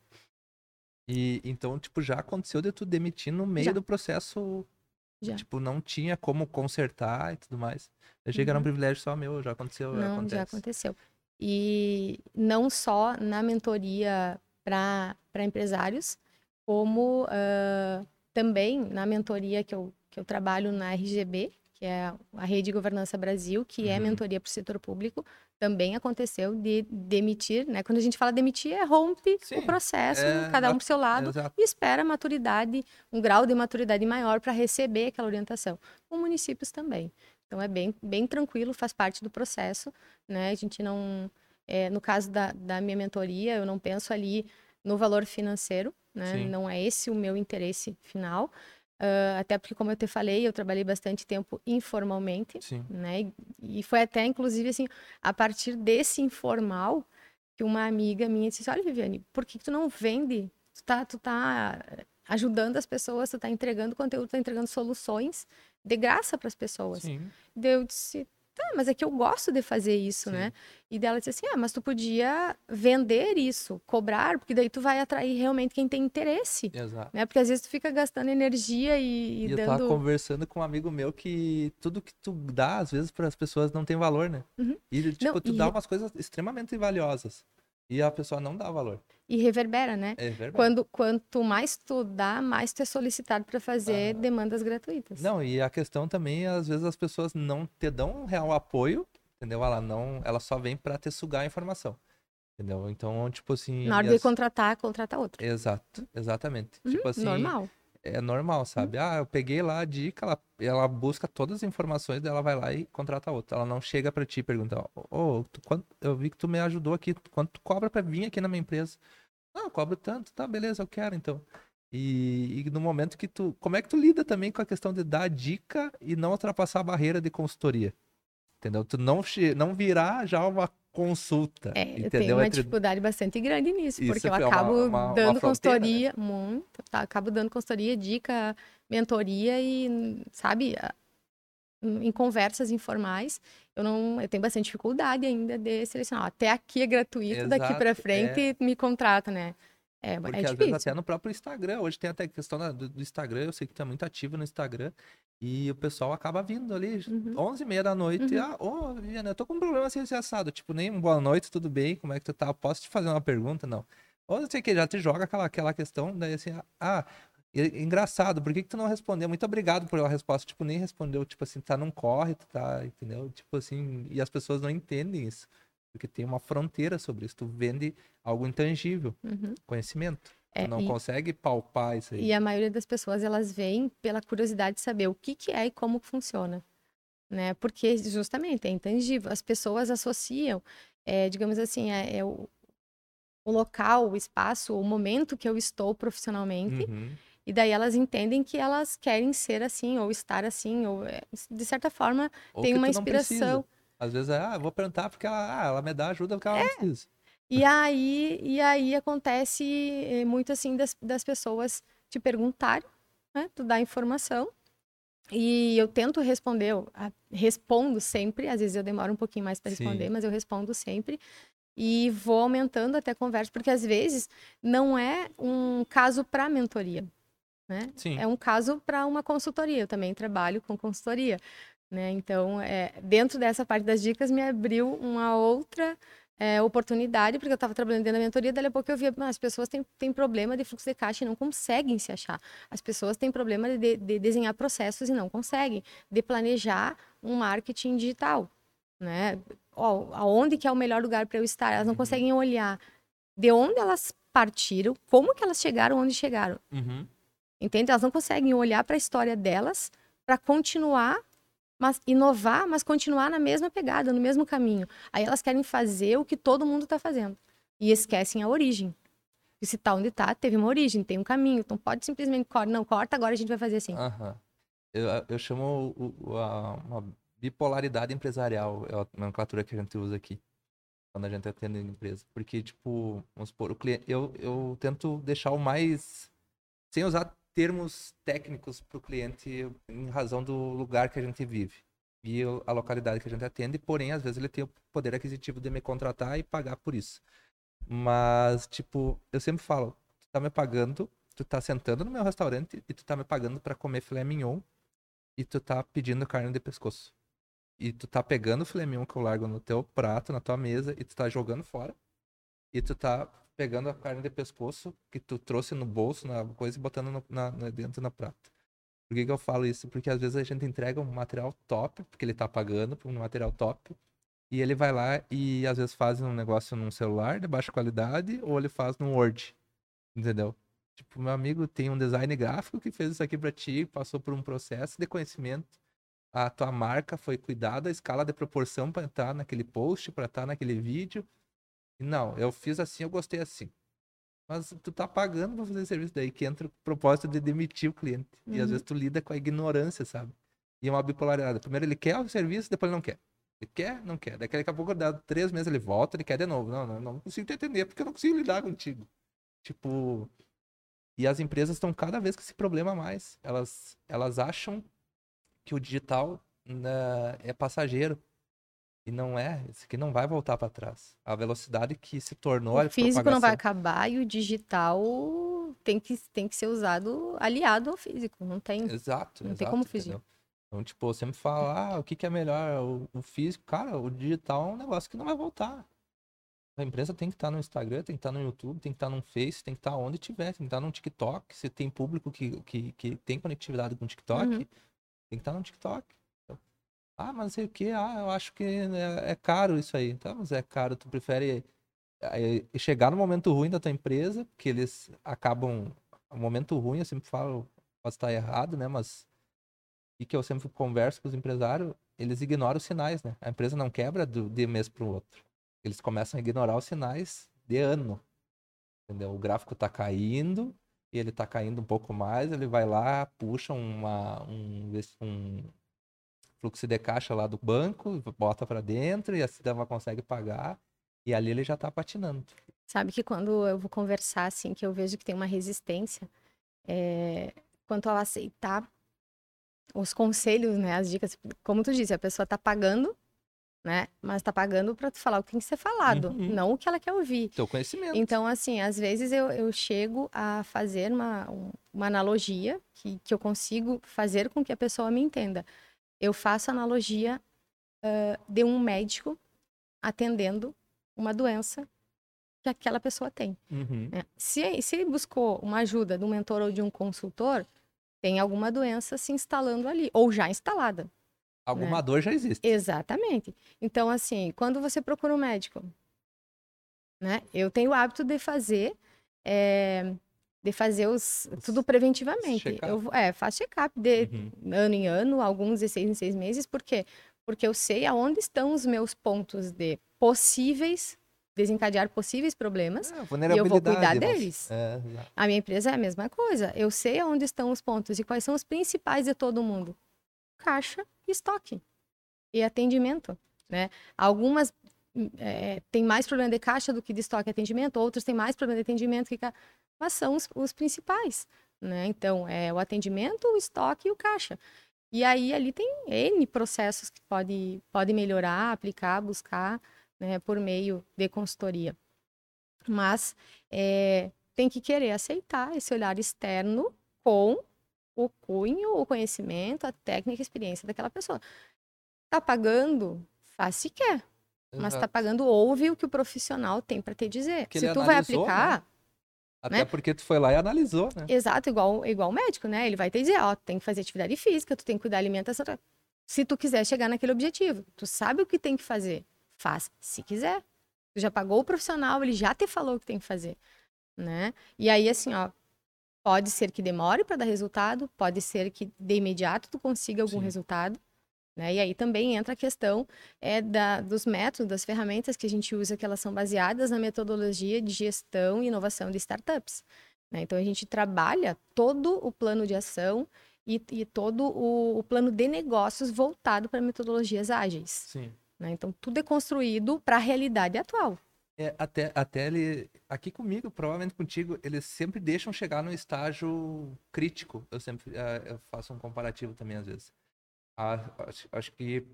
E então, tipo, já aconteceu de tu demitir no meio já. do processo já. Tipo, não tinha como consertar e tudo mais. Eu achei uhum. que era um uhum. privilégio só meu, já aconteceu. Não, acontece. já aconteceu. E não só na mentoria para empresários, como uh, também na mentoria que eu, que eu trabalho na RGB, que é a Rede de Governança Brasil, que é uhum. é mentoria para o setor público, também aconteceu de demitir, né? Quando a gente fala demitir, é rompe Sim, o processo, é, cada um para seu lado, é, e espera maturidade, um grau de maturidade maior para receber aquela orientação. Com municípios também. Então é bem, bem tranquilo, faz parte do processo, né? A gente não. É, no caso da, da minha mentoria, eu não penso ali no valor financeiro, né? Não é esse o meu interesse final. Uh, até porque, como eu te falei, eu trabalhei bastante tempo informalmente, Sim. né? E foi até, inclusive, assim, a partir desse informal que uma amiga minha disse: Olha, Viviane, por que, que tu não vende? Tu tá, tu tá ajudando as pessoas, tu tá entregando conteúdo, tu tá entregando soluções de graça para as pessoas. Sim. eu disse: Tá, mas é que eu gosto de fazer isso, né? Sim. né? E dela disse assim: ah, mas tu podia vender isso, cobrar, porque daí tu vai atrair realmente quem tem interesse. Exato. Né? Porque às vezes tu fica gastando energia e, e, e dando. Eu tava conversando com um amigo meu que tudo que tu dá, às vezes, para as pessoas não tem valor, né? Uhum. E, tipo, não, tu e... dá umas coisas extremamente valiosas. E a pessoa não dá valor. E reverbera, né? É reverbera. Quando, quanto mais tu dá, mais tu é solicitado para fazer Ah. demandas gratuitas. Não, e a questão também, às vezes as pessoas não te dão um real apoio, entendeu? Ela não, ela só vem pra te sugar a informação. Entendeu? Então, tipo assim. Na hora de contratar, contrata outro. Exato, exatamente. Uhum, tipo assim, Normal. É normal, sabe? Ah, eu peguei lá a dica, ela, ela busca todas as informações, ela vai lá e contrata outra. Ela não chega pra ti e pergunta, ô, tu, quanto, eu vi que tu me ajudou aqui, quanto tu cobra pra vir aqui na minha empresa? Não, eu cobro tanto, tá, beleza, eu quero então. E, e no momento que tu, como é que tu lida também com a questão de dar dica e não ultrapassar a barreira de consultoria? Entendeu? Tu não, não virar já uma consulta, É, eu tenho uma Entre- dificuldade bastante grande nisso, Isso porque eu é uma- acabo uma- uma dando né? consultoria, muito, tá? acabo dando consultoria, dica, mentoria e, sabe, em conversas informais, eu não, eu tenho bastante dificuldade ainda de selecionar. Até aqui é gratuito, daqui Exato, para frente me contrata, né? É, Porque é às vezes difícil. até no próprio Instagram, hoje tem até questão do, do Instagram, eu sei que tu é muito ativo no Instagram, e o pessoal acaba vindo ali, Uhum. 11h30 da noite, Uhum. ah, ô, Viviana, eu tô com um problema assim, assado, tipo, nem boa noite, tudo bem, como é que tu tá? Posso te fazer uma pergunta? Não. Ou não sei o que, já te joga aquela, aquela questão, daí assim, ah, e- engraçado, por que que tu não respondeu? Muito obrigado pela resposta, tipo, nem respondeu, tipo assim, tá, não corre, tu tá, entendeu? Tipo assim, e as pessoas não entendem isso, porque tem uma fronteira sobre isso, tu vende algo intangível, Uhum. conhecimento. É, Tu não e- consegue palpar isso aí. E a maioria das pessoas, elas vêm pela curiosidade de saber o que, que é e como funciona, né? Porque, justamente, é intangível. As pessoas associam, é, digamos assim, é, é o, o local, o espaço, o momento que eu estou profissionalmente, Uhum. e daí elas entendem que elas querem ser assim, ou estar assim, ou, é, de certa forma, Ou tem uma não precisa. Às vezes é, ah, vou perguntar porque ela, ah, ela me dá ajuda porque ela É. não precisa. E aí, e aí acontece eh, muito assim das, das pessoas te perguntarem, né? Tu dá informação. E eu tento responder, eu respondo sempre, às vezes eu demoro um pouquinho mais para Sim. responder, mas eu respondo sempre. E vou aumentando até a conversa, porque às vezes não é um caso para mentoria, né? Sim. É um caso para uma consultoria. Eu também trabalho com consultoria, né? Então, é, dentro dessa parte das dicas, me abriu uma outra é, oportunidade, porque eu estava trabalhando dentro da mentoria, daí a pouco eu via, "Ah, as pessoas têm, têm problema de fluxo de caixa e não conseguem se achar. As pessoas têm problema de, de desenhar processos e não conseguem, de planejar um marketing digital, né? Aonde que é o melhor lugar para eu estar? Elas não Uhum. conseguem olhar de onde elas partiram, como que elas chegaram onde chegaram. Uhum. Entende? Elas não conseguem olhar para a história delas para continuar, mas inovar, mas continuar na mesma pegada, no mesmo caminho. Aí elas querem fazer o que todo mundo está fazendo e esquecem a origem. E se tá onde tá, teve uma origem, tem um caminho. Então pode simplesmente corta, não corta, agora a gente vai fazer assim. Aham. Eu, eu chamo o- o- a- uma bipolaridade empresarial, é a nomenclatura que a gente usa aqui, quando a gente atende empresa. Porque, tipo, vamos supor, o cliente, eu, eu tento deixar o mais. sem usar termos técnicos para o cliente em razão do lugar que a gente vive e a localidade que a gente atende, porém, às vezes ele tem o poder aquisitivo de me contratar e pagar por isso. Mas, tipo, eu sempre falo, tu tá me pagando, tu tá sentando no meu restaurante e tu tá me pagando para comer filé mignon e tu tá pedindo carne de pescoço. E tu tá pegando o filé mignon que eu largo no teu prato, na tua mesa, e tu tá jogando fora. E tu tá pegando a carne de pescoço que tu trouxe no bolso, na coisa, e botando no- na, dentro na prata. Por que, que eu falo isso? Porque às vezes a gente entrega um material top, porque ele tá pagando por um material top, e ele vai lá e às vezes faz um negócio num celular de baixa qualidade, ou ele faz no Word. Entendeu? Tipo, meu amigo tem um design gráfico que fez isso aqui pra ti, passou por um processo de conhecimento. A tua marca foi cuidada, a escala de proporção pra estar naquele post, pra estar naquele vídeo. Não, eu fiz assim, eu gostei assim. Mas tu tá pagando pra fazer serviço daí, que entra o propósito de demitir o cliente. E às Uhum. vezes tu lida com a ignorância, sabe? E é uma bipolaridade. Primeiro ele quer o serviço, depois ele não quer. Ele quer, não quer. Daqui a pouco, dá três meses, ele volta, ele quer de novo. Não, não, não consigo te entender, porque eu não consigo lidar contigo. Tipo. E as empresas estão cada vez com esse problema mais. Elas, elas acham que o digital né, é passageiro. E não é. Isso aqui não vai voltar para trás. A velocidade que se tornou a O físico não vai acabar e o digital tem que, tem que ser usado aliado ao físico. Não tem. Exato. Não tem exato, como fugir. entendeu? Então, tipo, eu sempre falo, ah, o que, que é melhor? O, o físico, cara, o digital é um negócio que não vai voltar. A empresa tem que estar tá no Instagram, tem que estar tá no YouTube, tem que estar tá no Face, tem que estar onde tiver, tem que estar no TikTok. Se tem público que, que, que tem conectividade com o TikTok, uhum. tem que estar no TikTok. Ah, mas sei o que, ah, eu acho que é, é, caro isso aí. Então, mas é caro, tu prefere é, chegar no momento ruim da tua empresa, que eles acabam. O momento ruim, eu sempre falo, posso estar errado, né? Mas. E que eu sempre converso com os empresários, eles ignoram os sinais, né? A empresa não quebra do, de mês para o outro. Eles começam a ignorar os sinais de ano. Entendeu? O gráfico está caindo, e ele está caindo um pouco mais, ele vai lá, puxa uma, um, um fluxo de caixa lá do banco, bota para dentro e a cidadã consegue pagar e ali ele já está patinando. Sabe que quando eu vou conversar assim, que eu vejo que tem uma resistência, é... quanto ao aceitar os conselhos, né, as dicas, como tu disse, a pessoa está pagando, né, mas está pagando para tu falar o que tem que ser falado, uhum. não o que ela quer ouvir. Teu conhecimento. Então, assim, às vezes eu, eu chego a fazer uma, uma analogia que, que eu consigo fazer com que a pessoa me entenda eu faço analogia uh, de um médico atendendo uma doença que aquela pessoa tem. Uhum. É, se, se ele buscou uma ajuda de um mentor ou de um consultor, tem alguma doença se instalando ali, ou já instalada. Alguma né? dor já existe. Exatamente. Então, assim, quando você procura um médico, né? Eu tenho o hábito de fazer é, de fazer os, tudo preventivamente. Eu é, faço check-up de uhum. ano em ano, alguns de seis em seis meses, por quê? Porque eu sei aonde estão os meus pontos de possíveis desencadear possíveis problemas é, e eu vou cuidar deles. É, a minha empresa é a mesma coisa. Eu sei aonde estão os pontos e quais são os principais de todo mundo. Caixa, estoque e atendimento. Né? Algumas é, têm mais problema de caixa do que de estoque e atendimento, outras têm mais problema de atendimento que mas são os, os principais, né? Então, é o atendimento, o estoque e o caixa. E aí, ali tem N processos que pode, pode melhorar, aplicar, buscar, né, por meio de consultoria. Mas é, tem que querer aceitar esse olhar externo com o cunho, o conhecimento, a técnica e a experiência daquela pessoa. Tá pagando? Faz se quer. Exato. Mas tá pagando, ouve o que o profissional tem para te dizer. se tu vai aplicar, né? Até né? porque tu foi lá e analisou, né? Exato, igual, igual o médico, né? Ele vai te dizer, ó, tu tem que fazer atividade física, tu tem que cuidar da alimentação. Se tu quiser chegar naquele objetivo, tu sabe o que tem que fazer, faz se quiser. Tu já pagou o profissional, ele já te falou o que tem que fazer, né? E aí, assim, ó, pode ser que demore para dar resultado, pode ser que de imediato tu consiga algum Sim. resultado, né? E aí também entra a questão é, da, dos métodos, das ferramentas que a gente usa, que elas são baseadas na metodologia de gestão e inovação de startups. Né? Então a gente trabalha todo o plano de ação e, e todo o, o, plano de negócios voltado para metodologias ágeis. Sim. Né? Então tudo é construído para a realidade atual. É, até, até ele, aqui comigo, provavelmente contigo, eles sempre deixam chegar no estágio crítico. Eu sempre uh, eu faço um comparativo também às vezes acho, acho que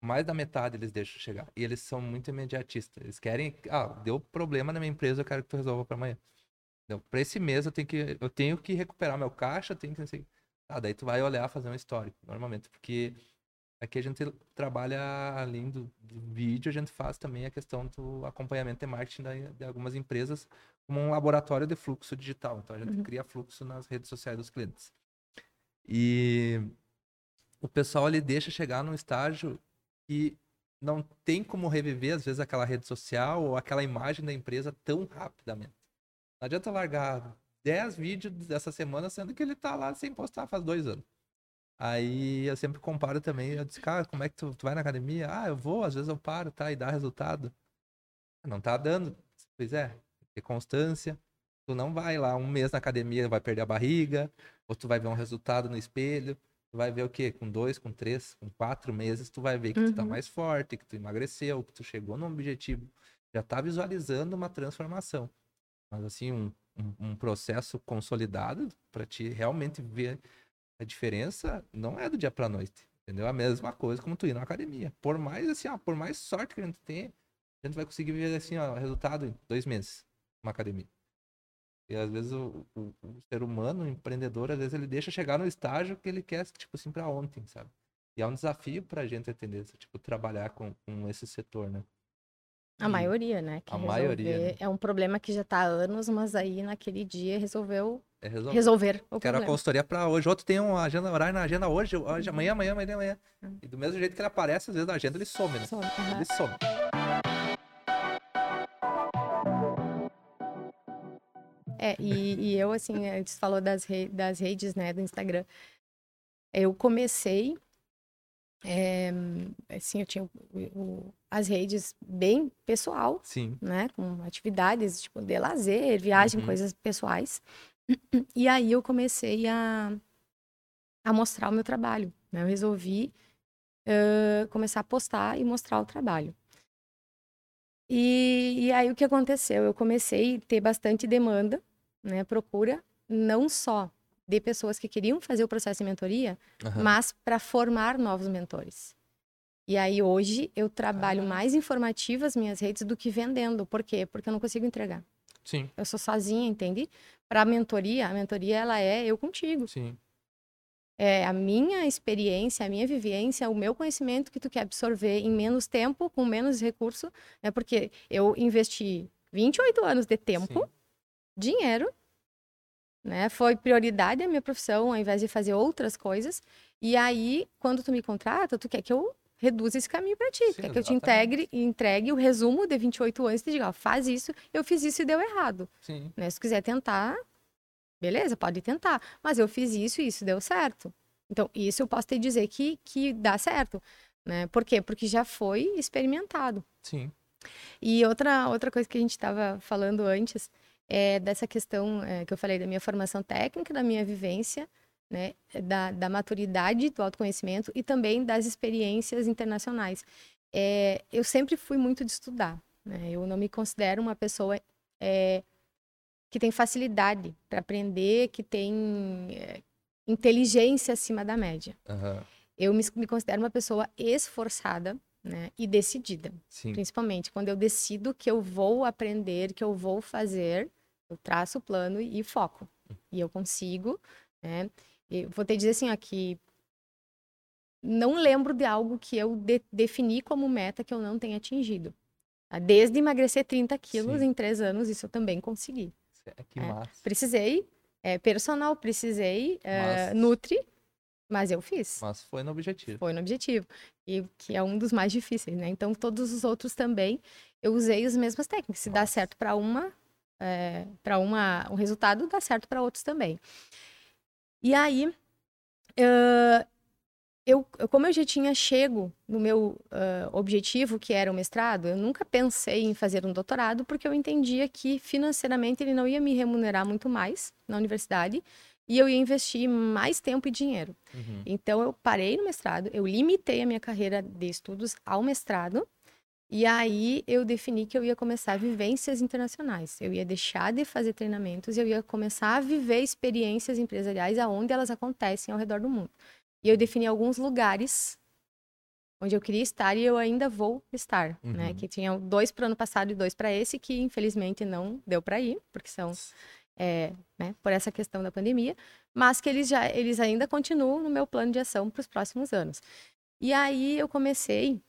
mais da metade eles deixam chegar. E eles são muito imediatistas. Eles querem, ah, deu problema na minha empresa, eu quero que tu resolva para amanhã. Então, para esse mês eu tenho que eu tenho que recuperar meu caixa, tenho que assim, ah, daí tu vai olhar fazer um histórico, normalmente, porque aqui a gente trabalha além do, do vídeo, a gente faz também a questão do acompanhamento de marketing da, de algumas empresas como um laboratório de fluxo digital. Então a gente uhum. cria fluxo nas redes sociais dos clientes. E o pessoal ele deixa chegar num estágio que não tem como reviver, às vezes, aquela rede social ou aquela imagem da empresa tão rapidamente. Não adianta largar 10 vídeos dessa semana, sendo que ele tá lá sem postar faz dois anos. Aí eu sempre comparo também, eu disse, cara, como é que tu, tu vai na academia? Ah, eu vou, às vezes eu paro, tá, e dá resultado. Não tá dando. Pois é, ter constância. Tu não vai lá um mês na academia, vai perder a barriga, ou tu vai ver um resultado no espelho vai ver o quê? Com dois, com três, com quatro meses, tu vai ver que uhum. tu tá uhum. mais forte, que tu emagreceu, que tu chegou num objetivo. Já tá visualizando uma transformação. Mas assim, um, um, um processo consolidado para te realmente ver a diferença não é do dia pra noite. Entendeu? A mesma coisa como tu ir na academia. Por mais assim, ó, por mais sorte que a gente tenha, a gente vai conseguir ver assim, ó, resultado em dois meses uma academia. E às vezes o, o, o, ser humano, o empreendedor, às vezes ele deixa chegar no estágio que ele quer, tipo assim, para ontem, sabe? E é um desafio pra gente entender, tipo, trabalhar com, com esse setor, né? A maioria, né? a maioria. Né? É um problema que já está há anos, mas aí naquele dia resolveu é resolver. resolver o Quero problema. a consultoria para hoje. Outro tem uma agenda horário na agenda hoje, hoje amanhã, amanhã, amanhã, amanhã. Uhum. E do mesmo jeito que ele aparece, às vezes na agenda ele some, né? Some, uhum. Ele some. É, e, e, eu, assim, a gente falou das, re das redes, né, do Instagram. Eu comecei, é, assim, eu tinha o, o, as redes bem pessoal, Sim. né, com atividades, tipo, de lazer, viagem, uhum. coisas pessoais. E aí eu comecei a, a mostrar o meu trabalho, né, eu resolvi uh, começar a postar e mostrar o trabalho. E, e, aí o que aconteceu? Eu comecei a ter bastante demanda, né? Procura não só de pessoas que queriam fazer o processo de mentoria, uhum. mas para formar novos mentores. E aí hoje eu trabalho uhum. mais informativo as minhas redes do que vendendo. Por quê? Porque eu não consigo entregar. Sim. Eu sou sozinha, entende? Para a mentoria, a mentoria ela é eu contigo. Sim é a minha experiência, a minha vivência, o meu conhecimento que tu quer absorver em menos tempo, com menos recurso, né? Porque eu investi 28 anos de tempo, Sim. Dinheiro, né? Foi prioridade a minha profissão, ao invés de fazer outras coisas. E aí, quando tu me contrata, tu quer que eu reduza esse caminho para ti, Sim, quer que eu te integre, entregue o resumo de 28 anos e te diga, ó, faz isso, eu fiz isso e deu errado. Sim. Né? Se tu quiser tentar, Beleza, pode tentar. Mas eu fiz isso e isso deu certo. Então, isso eu posso te dizer que, que dá certo. Né? Por quê? Porque já foi experimentado. Sim. E outra, outra coisa que a gente estava falando antes é dessa questão é, que eu falei da minha formação técnica, da minha vivência, né? da, da maturidade do autoconhecimento e também das experiências internacionais. É, eu sempre fui muito de estudar. Né? Eu não me considero uma pessoa é, que tem facilidade para aprender, que tem é, inteligência acima da média. Uhum. Eu me, me, considero uma pessoa esforçada né, e decidida. Sim. Principalmente quando eu decido que eu vou aprender, que eu vou fazer, eu traço o plano e, e foco. E eu consigo. Né? Eu vou te dizer assim, aqui não lembro de algo que eu de, defini como meta que eu não tenha atingido. Desde emagrecer 30 quilos Sim. em três anos, isso eu também consegui. Que é, massa. Precisei, é, personal, precisei, é, Nutri, mas eu fiz. Mas foi no objetivo. Foi no objetivo. E que é um dos mais difíceis, né? Então, todos os outros também, eu usei as mesmas técnicas. Se Nossa. dá certo para uma, é, para uma, um resultado, dá certo para outros também. E aí, uh, eu, como eu já tinha chego no meu uh, objetivo, que era o mestrado, eu nunca pensei em fazer um doutorado, porque eu entendia que financeiramente ele não ia me remunerar muito mais na universidade e eu ia investir mais tempo e dinheiro. Uhum. Então eu parei no mestrado, eu limitei a minha carreira de estudos ao mestrado. E aí eu defini que eu ia começar vivências internacionais. Eu ia deixar de fazer treinamentos e eu ia começar a viver experiências empresariais aonde elas acontecem ao redor do mundo. E eu defini alguns lugares onde eu queria estar e eu ainda vou estar, né? uhum. né? Que tinham dois para o ano passado e dois para esse, que infelizmente não deu para ir, porque são é, né, por essa questão da pandemia, mas que eles já eles ainda continuam no meu plano de ação para os próximos anos. E aí eu comecei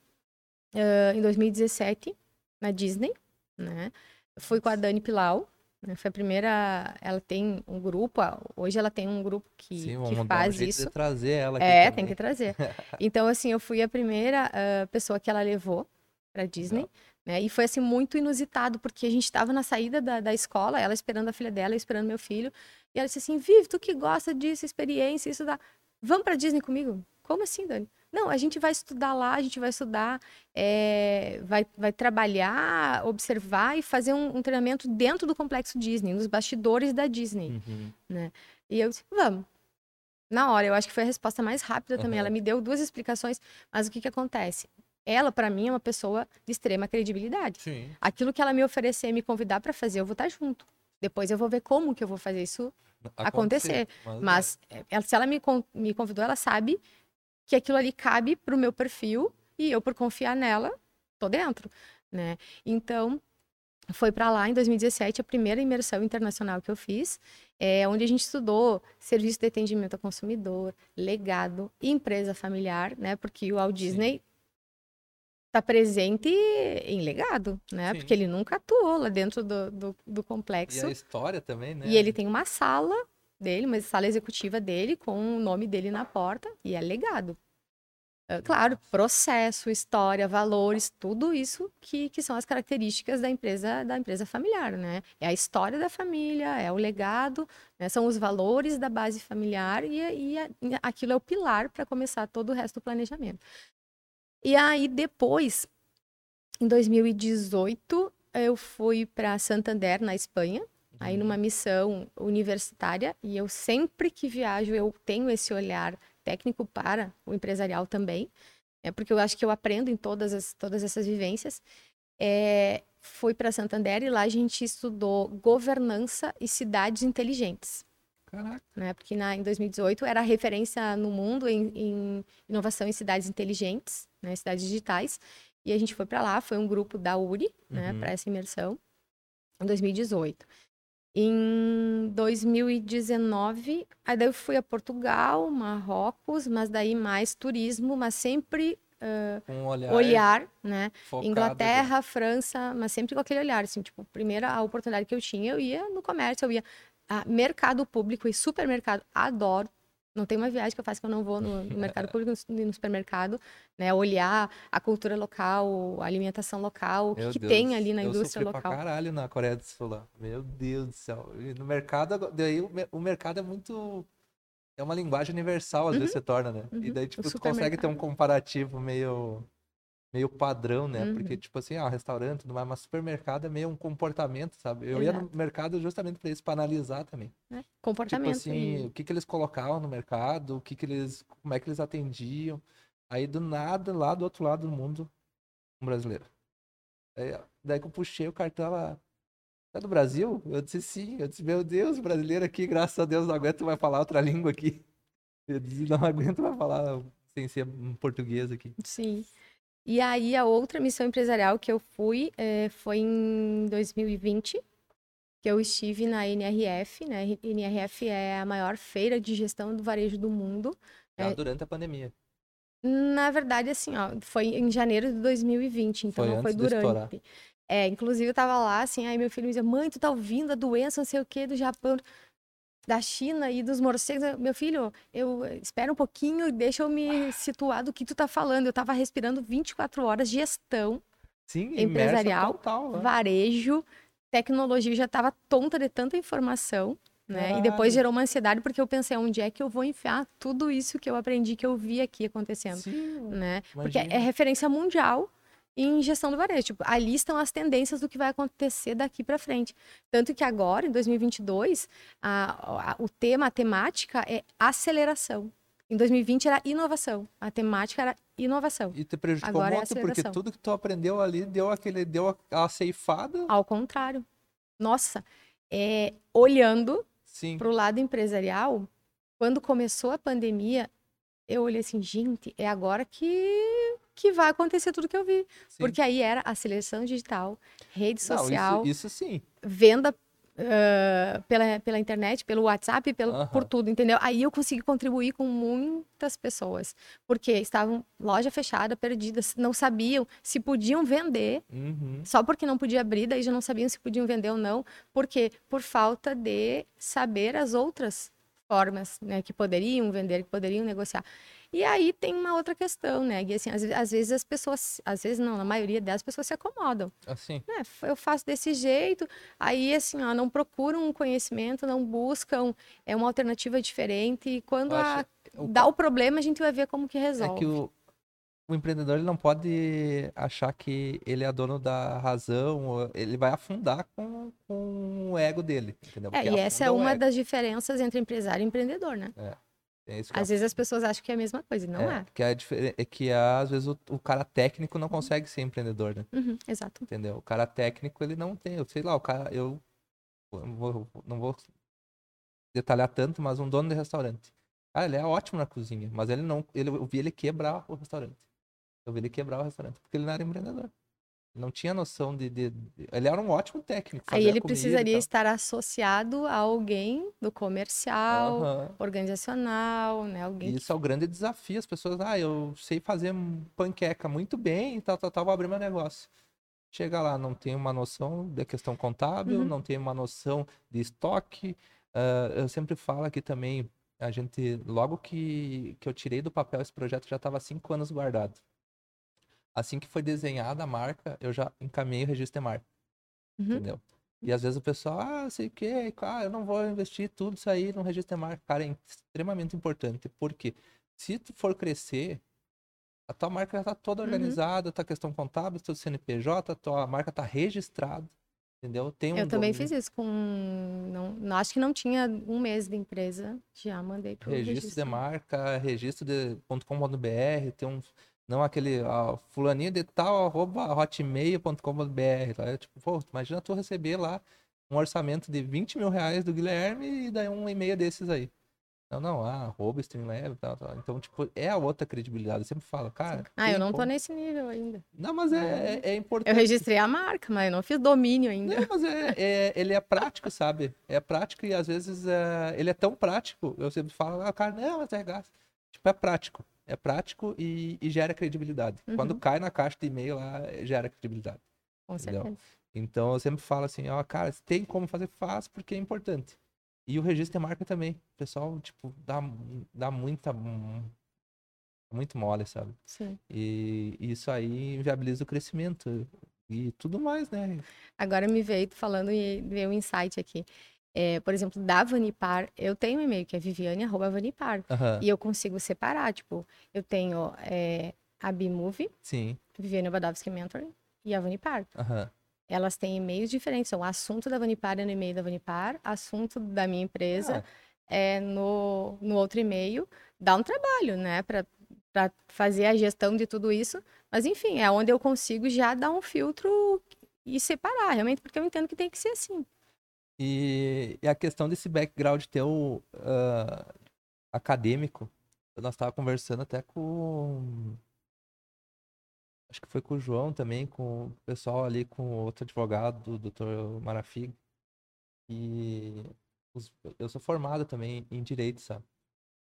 uh, em 2017 na Disney, né? fui com a Dani Pilau, né, foi a primeira. Ela tem um grupo, hoje ela tem um grupo que, Sim, que faz um isso. De trazer ela É, também. tem que trazer. *laughs* Então, assim, eu fui a primeira uh, pessoa que ela levou para Disney. Né? E foi assim muito inusitado, porque a gente estava na saída da, da escola, ela esperando a filha dela, esperando meu filho. E ela disse assim: Vive, tu que gosta disso, experiência, isso dá. Vamos para Disney comigo? Como assim, Dani? Não, a gente vai estudar lá, a gente vai estudar, é, vai, vai trabalhar, observar e fazer um, um, treinamento dentro do complexo Disney, nos bastidores da Disney. Uhum. Né? E eu disse, vamos. Na hora, eu acho que foi a resposta mais rápida também. Uhum. Ela me deu duas explicações, mas o que, que acontece? Ela, para mim, é uma pessoa de extrema credibilidade. Sim. Aquilo que ela me oferecer e me convidar para fazer, eu vou estar junto. Depois eu vou ver como que eu vou fazer isso acontecer. acontecer. Mas, mas é. se ela me, me convidou, ela sabe que aquilo ali cabe para o meu perfil e eu, por confiar nela, tô dentro, né? Então, foi para lá em 2017 a primeira imersão internacional que eu fiz, é, onde a gente estudou serviço de atendimento ao consumidor, legado, empresa familiar, né? Porque o Walt Disney está presente em legado, né? Sim. Porque ele nunca atuou lá dentro do, do, do, complexo. E a história também, né? E ele tem uma sala dele, uma sala executiva dele, com o nome dele na porta, e é legado. É, claro, processo, história, valores, tudo isso que, que são as características da empresa da empresa familiar, né? É a história da família, é o legado, né? são os valores da base familiar e, e, aquilo é o pilar para começar todo o resto do planejamento. E aí depois, em 2018, eu fui para Santander, na Espanha, aí numa uhum. missão universitária, e eu sempre que viajo eu tenho esse olhar técnico para o empresarial também, é porque eu acho que eu aprendo em todas, as, todas essas vivências. É, fui para Santander e lá a gente estudou governança e cidades inteligentes. Caraca. Né? Porque na, em 2018 era referência no mundo em, em inovação em cidades inteligentes, né? cidades digitais. E a gente foi para lá, foi um grupo da URI, né, uhum. para essa imersão, em 2018. Em 2019, aí daí eu fui a Portugal, Marrocos, mas daí mais turismo, mas sempre uh, um olhar, olhar né? Inglaterra, né? França, mas sempre com aquele olhar, assim, tipo, primeira a oportunidade que eu tinha, eu ia no comércio, eu ia a mercado público e supermercado, adoro não tem uma viagem que eu faço que eu não vou no, no mercado *laughs* público, no, no, supermercado, né? Olhar a cultura local, a alimentação local, o que, que tem ali na eu indústria local. Pra caralho na Coreia do Sul lá. Meu Deus do céu. E no mercado, daí o, o mercado é muito. É uma linguagem universal, às uhum. vezes você torna, né? Uhum. E daí, tipo, tu consegue ter um comparativo meio meio padrão, né? Uhum. Porque, tipo assim, ah, restaurante, tudo mais, mas supermercado é meio um comportamento, sabe? Eu Exato. ia no mercado justamente para isso, para analisar também. É, comportamento. Tipo assim, e... o que que eles colocavam no mercado, o que que eles, como é que eles atendiam. Aí, do nada, lá do outro lado do mundo, um brasileiro. Aí, daí que eu puxei o cartão, ela... É do Brasil? Eu disse sim. Eu disse, meu Deus, brasileiro aqui, graças a Deus, não aguento mais falar outra língua aqui. Eu disse, não *laughs* aguento mais falar sem ser um português aqui. Sim. E aí, a outra missão empresarial que eu fui é, foi em 2020, que eu estive na NRF, né? NRF é a maior feira de gestão do varejo do mundo. Já é, durante a pandemia. Na verdade, assim, ó, foi em janeiro de 2020, então foi não foi durante. É, inclusive eu tava lá, assim, aí meu filho me dizia, mãe, tu tá ouvindo a doença, não sei o que, do Japão da China e dos morcegos. Meu filho, eu espera um pouquinho, deixa eu me situar do que tu tá falando. Eu tava respirando 24 horas gestão Sim, empresarial, total, né? varejo, tecnologia, já tava tonta de tanta informação. Né? E depois gerou uma ansiedade porque eu pensei onde é que eu vou enfiar tudo isso que eu aprendi que eu vi aqui acontecendo, Sim, né? Porque é referência mundial em gestão do varejo. Tipo, ali estão as tendências do que vai acontecer daqui para frente. Tanto que agora, em 2022, a, a, o tema, a temática é aceleração. Em 2020 era inovação. A temática era inovação. E te prejudicou Agora é muito é porque tudo que tu aprendeu ali deu aquele deu a, a ceifada. Ao contrário. Nossa, é, olhando para o lado empresarial, quando começou a pandemia, eu olhei assim, gente, é agora que que vai acontecer tudo que eu vi. Sim. Porque aí era a seleção digital, rede social. Não, isso, isso sim. Venda uh, pela, pela internet, pelo WhatsApp, pelo, uh -huh. por tudo, entendeu? Aí eu consegui contribuir com muitas pessoas. Porque estavam loja fechada, perdidas, não sabiam se podiam vender. Uhum. Só porque não podia abrir, daí já não sabiam se podiam vender ou não. Por quê? Por falta de saber as outras formas né, que poderiam vender, que poderiam negociar. E aí tem uma outra questão, né? E assim, às, às, vezes as pessoas, às vezes não, na maioria das pessoas se acomodam. Assim. É, eu faço desse jeito, aí assim, ó, não procuram um conhecimento, não buscam é uma alternativa diferente e quando a, o... dá o problema a gente vai ver como que resolve. É que o, o empreendedor ele não pode achar que ele é dono da razão, ele vai afundar com, com o ego dele, entendeu? é, e essa é uma das diferenças entre empresário e empreendedor, né? É. É às vezes as pessoas acham que é a mesma coisa, não é. é. Que é, é que às vezes o, o, cara técnico não consegue ser empreendedor, né? Uhum, exato. Entendeu? O cara técnico, ele não tem, eu sei lá, o cara, eu, eu não, vou, não vou detalhar tanto, mas um dono de restaurante. Cara, ele é ótimo na cozinha, mas ele não, ele, eu vi ele quebrar o restaurante. Eu vi ele quebrar o restaurante, porque ele não era empreendedor. Não tinha noção de, de, de... Ele era um ótimo técnico. Aí ele precisaria estar associado a alguém do comercial, uhum. organizacional, né? Alguém Isso que... é o grande desafio. As pessoas, ah, eu sei fazer panqueca muito bem e tal, tal, tal, vou abrir meu negócio. Chega lá, não tem uma noção da questão contábil, uhum. não tem uma noção de estoque. Uh, eu sempre falo aqui também, a gente, logo que, que eu tirei do papel esse projeto, já estava cinco anos guardado. Assim que foi desenhada a marca, eu já encaminhei o registro de marca. Uhum. Entendeu? E às vezes o pessoal, ah, sei o quê, ah, eu não vou investir tudo isso aí no registro de marca. Cara, é extremamente importante, porque se tu for crescer, a tua marca já está toda uhum. organizada, uhum. tua questão contábil, teu CNPJ, a tua marca está registrada. Entendeu? Tem um eu também fiz isso com. Não, não, acho que não tinha um mês de empresa. Já mandei para registro, registro de marca, registro de .com.br, tem um. Não aquele ó, fulaninho de tal, arroba hotmail.com.br. Tá? Tipo, pô, imagina tu receber lá um orçamento de 20 mil reais do Guilherme e daí um e-mail desses aí. Não, não, ah, arroba Streamlab e tal, tal. Então, tipo, é a outra credibilidade. Eu sempre falo, cara. Ah, eu não como... tô nesse nível ainda. Não, mas é, é, é, importante. Eu registrei a marca, mas eu não fiz domínio ainda. Não, mas é, é ele é prático, sabe? É prático e às vezes é, ele é tão prático. Eu sempre falo, ah, cara, não, mas é gasto. Tipo, é prático. É prático e, e gera credibilidade. Uhum. Quando cai na caixa de e-mail lá, gera credibilidade. Com entendeu? certeza. Então eu sempre falo assim, ó, cara, tem como fazer, faz porque é importante. E o registro de marca também. O pessoal, tipo, dá, dá muita. Muito mole, sabe? Sim. E isso aí inviabiliza o crescimento e tudo mais, né? Agora me veio falando e veio um insight aqui. É, por exemplo, da Vanipar, eu tenho um e-mail que é viviane.vanipar. Uhum. E eu consigo separar, tipo, eu tenho é, a Bimove, Sim. Viviane Badowski Mentor e a Vanipar. Uhum elas têm e-mails diferentes. São assunto da Vanipar é no e-mail da Vanipar, assunto da minha empresa ah. é no, no outro e-mail. Dá um trabalho, né, para fazer a gestão de tudo isso. Mas, enfim, é onde eu consigo já dar um filtro e separar, realmente, porque eu entendo que tem que ser assim. E, e a questão desse background teu uh, acadêmico, nós estávamos conversando até com acho que foi com o João também, com o pessoal ali, com outro advogado, o doutor Marafig. E os, eu sou formado também em direito, sabe?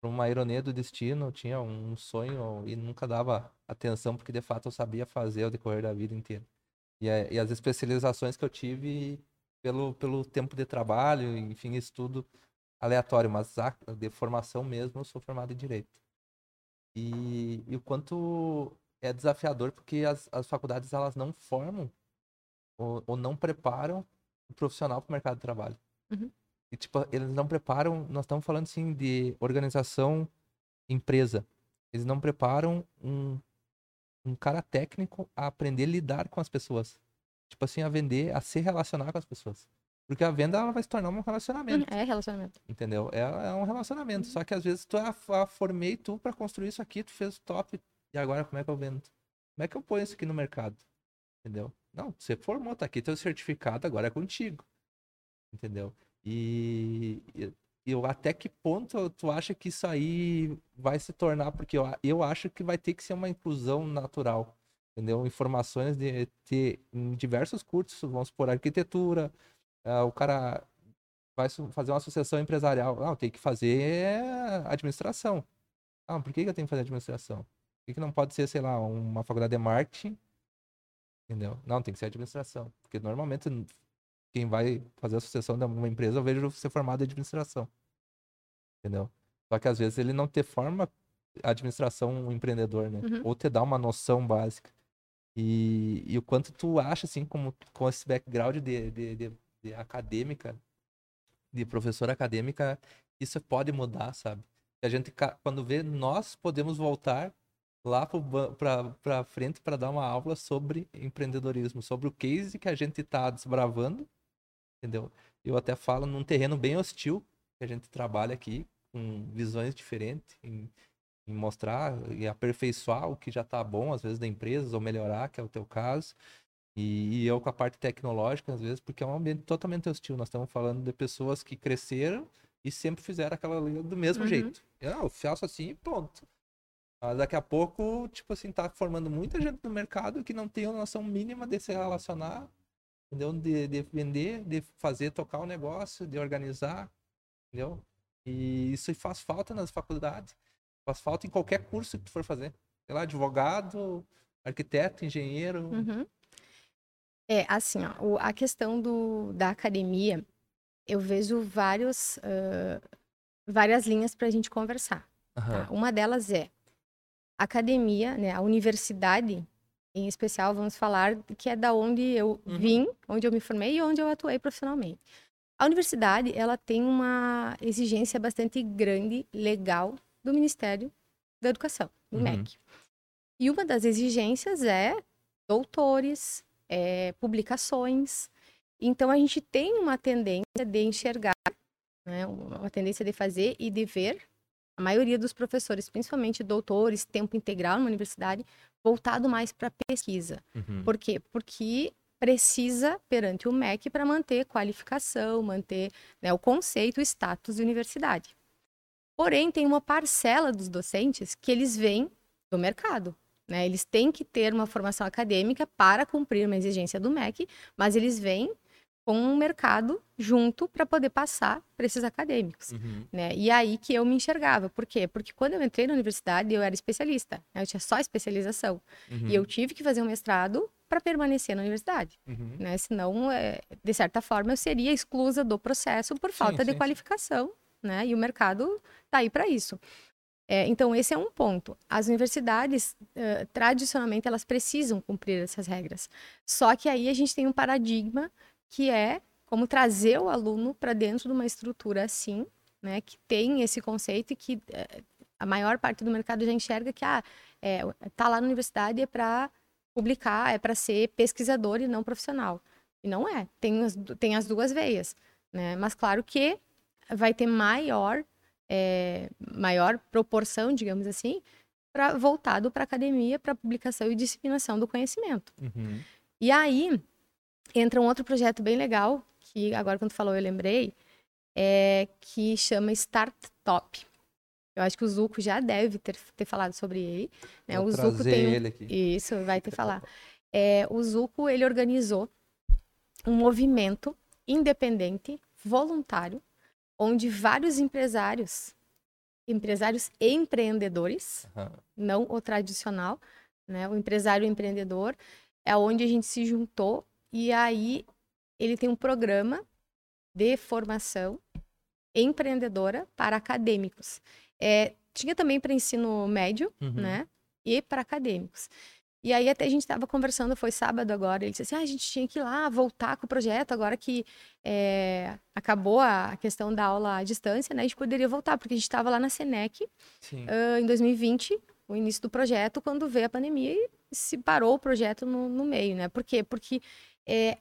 Por uma ironia do destino, eu tinha um sonho e nunca dava atenção, porque de fato eu sabia fazer ao decorrer da vida inteira. E, e as especializações que eu tive pelo, pelo tempo de trabalho, enfim, estudo aleatório, mas a, de formação mesmo, eu sou formado em direito. E, e o quanto é desafiador porque as, as faculdades elas não formam ou, ou não preparam o profissional para o mercado de trabalho. Uhum. E, tipo, eles não preparam, nós estamos falando assim de organização empresa. Eles não preparam um, um cara técnico a aprender a lidar com as pessoas. Tipo assim, a vender, a se relacionar com as pessoas. Porque a venda ela vai se tornar um relacionamento. É relacionamento. Entendeu? É, é um relacionamento. Uhum. Só que às vezes tu ah, ah, formei tu para construir isso aqui, tu fez top, e agora como é que eu vendo? Como é que eu ponho isso aqui no mercado? Entendeu? Não, você formou, tá aqui teu certificado, agora é contigo. Entendeu? E, e eu até que ponto tu acha que isso aí vai se tornar? Porque eu, eu acho que vai ter que ser uma inclusão natural. Entendeu? Informações de ter em diversos cursos, vamos supor, arquitetura, uh, o cara vai fazer uma associação empresarial. Não, tem que fazer administração. Ah, por que eu tenho que fazer administração? Por que, não pode ser, sei lá, uma faculdade de marketing? Entendeu? Não, tem que ser administração. Porque normalmente quem vai fazer a sucessão de uma empresa, eu vejo ser formado em administração. Entendeu? Só que às vezes ele não te forma administração um empreendedor, né? Uhum. Ou te dá uma noção básica. E, e o quanto tu acha, assim, como com esse background de, de, de, de acadêmica, de professora acadêmica, isso pode mudar, sabe? A gente, quando vê, nós podemos voltar lá para frente para dar uma aula sobre empreendedorismo, sobre o case que a gente está desbravando, entendeu? Eu até falo num terreno bem hostil que a gente trabalha aqui, com visões diferentes, em, em mostrar e aperfeiçoar o que já está bom, às vezes, da empresa, ou melhorar, que é o teu caso. E, e, eu com a parte tecnológica, às vezes, porque é um ambiente totalmente hostil. Nós estamos falando de pessoas que cresceram e sempre fizeram aquela linha do mesmo uhum. jeito. Eu, eu faço assim e pronto. Mas daqui a pouco, tipo assim, tá formando muita gente no mercado que não tem a noção mínima de se relacionar, entendeu? De, de vender, de fazer, tocar o negócio, de organizar, entendeu? E isso faz falta nas faculdades. Faz falta em qualquer curso que tu for fazer. Sei lá, advogado, arquiteto, engenheiro. Uhum. É, assim, ó, a questão do, da academia, eu vejo vários, uh, várias linhas para a gente conversar. Uhum. Tá? Uma delas é a academia, né, a universidade, em especial, vamos falar que é da onde eu uhum. vim, onde eu me formei e onde eu atuei profissionalmente. A universidade, ela tem uma exigência bastante grande, legal, do Ministério da Educação, do uhum. MEC. E uma das exigências é doutores, é, publicações. Então, a gente tem uma tendência de enxergar, né, uma tendência de fazer e de ver a maioria dos professores, principalmente doutores, tempo integral na universidade, voltado mais para pesquisa. Uhum. Por quê? Porque precisa perante o MEC para manter qualificação, manter né, o conceito, o status de universidade. Porém, tem uma parcela dos docentes que eles vêm do mercado. Né? Eles têm que ter uma formação acadêmica para cumprir uma exigência do MEC, mas eles vêm com um mercado junto para poder passar para esses acadêmicos, uhum. né? E aí que eu me enxergava. Por quê? Porque quando eu entrei na universidade, eu era especialista. Né? Eu tinha só especialização. Uhum. E eu tive que fazer um mestrado para permanecer na universidade, uhum. né? Senão, é, de certa forma, eu seria exclusa do processo por falta sim, de sim, qualificação, sim. Né? E o mercado está aí para isso. É, então, esse é um ponto. As universidades, uh, tradicionalmente, elas precisam cumprir essas regras. Só que aí a gente tem um paradigma que é como trazer o aluno para dentro de uma estrutura assim, né, que tem esse conceito e que é, a maior parte do mercado já enxerga que ah, é, tá lá na universidade é para publicar, é para ser pesquisador e não profissional. E não é. Tem as, tem as duas veias, né? Mas claro que vai ter maior é, maior proporção, digamos assim, para voltado para academia, para publicação e disseminação do conhecimento. Uhum. E aí entra um outro projeto bem legal, que agora quando falou eu lembrei, é, que chama Start Top. Eu acho que o Zuco já deve ter, ter falado sobre ele. Né? Vou o Zuco tem um... ele aqui. Isso, vai ter *laughs* falar. É, o Zuco ele organizou um movimento independente, voluntário, onde vários empresários, empresários empreendedores, uhum. não o tradicional, né? O empresário empreendedor é onde a gente se juntou e aí ele tem um programa de formação empreendedora para acadêmicos. É, tinha também para ensino médio, uhum. né? E para acadêmicos. E aí até a gente estava conversando, foi sábado agora, ele disse assim, ah, a gente tinha que ir lá voltar com o projeto, agora que é, acabou a questão da aula à distância, né? A gente poderia voltar, porque a gente estava lá na Senec uh, em 2020, o início do projeto, quando veio a pandemia e se parou o projeto no, no meio, né? Por quê? Porque é,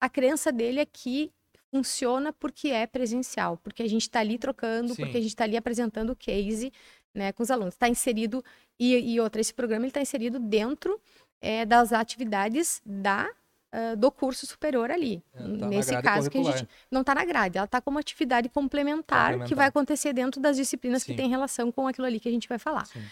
a crença dele é que funciona porque é presencial, porque a gente está ali trocando, Sim. porque a gente está ali apresentando o case né, com os alunos. Está inserido, e, e outra, esse programa está inserido dentro é, das atividades da Uh, do curso superior ali. É, tá Nesse caso que a gente não está na grade, ela está como atividade complementar, complementar, que vai acontecer dentro das disciplinas Sim. que tem relação com aquilo ali que a gente vai falar. Sim.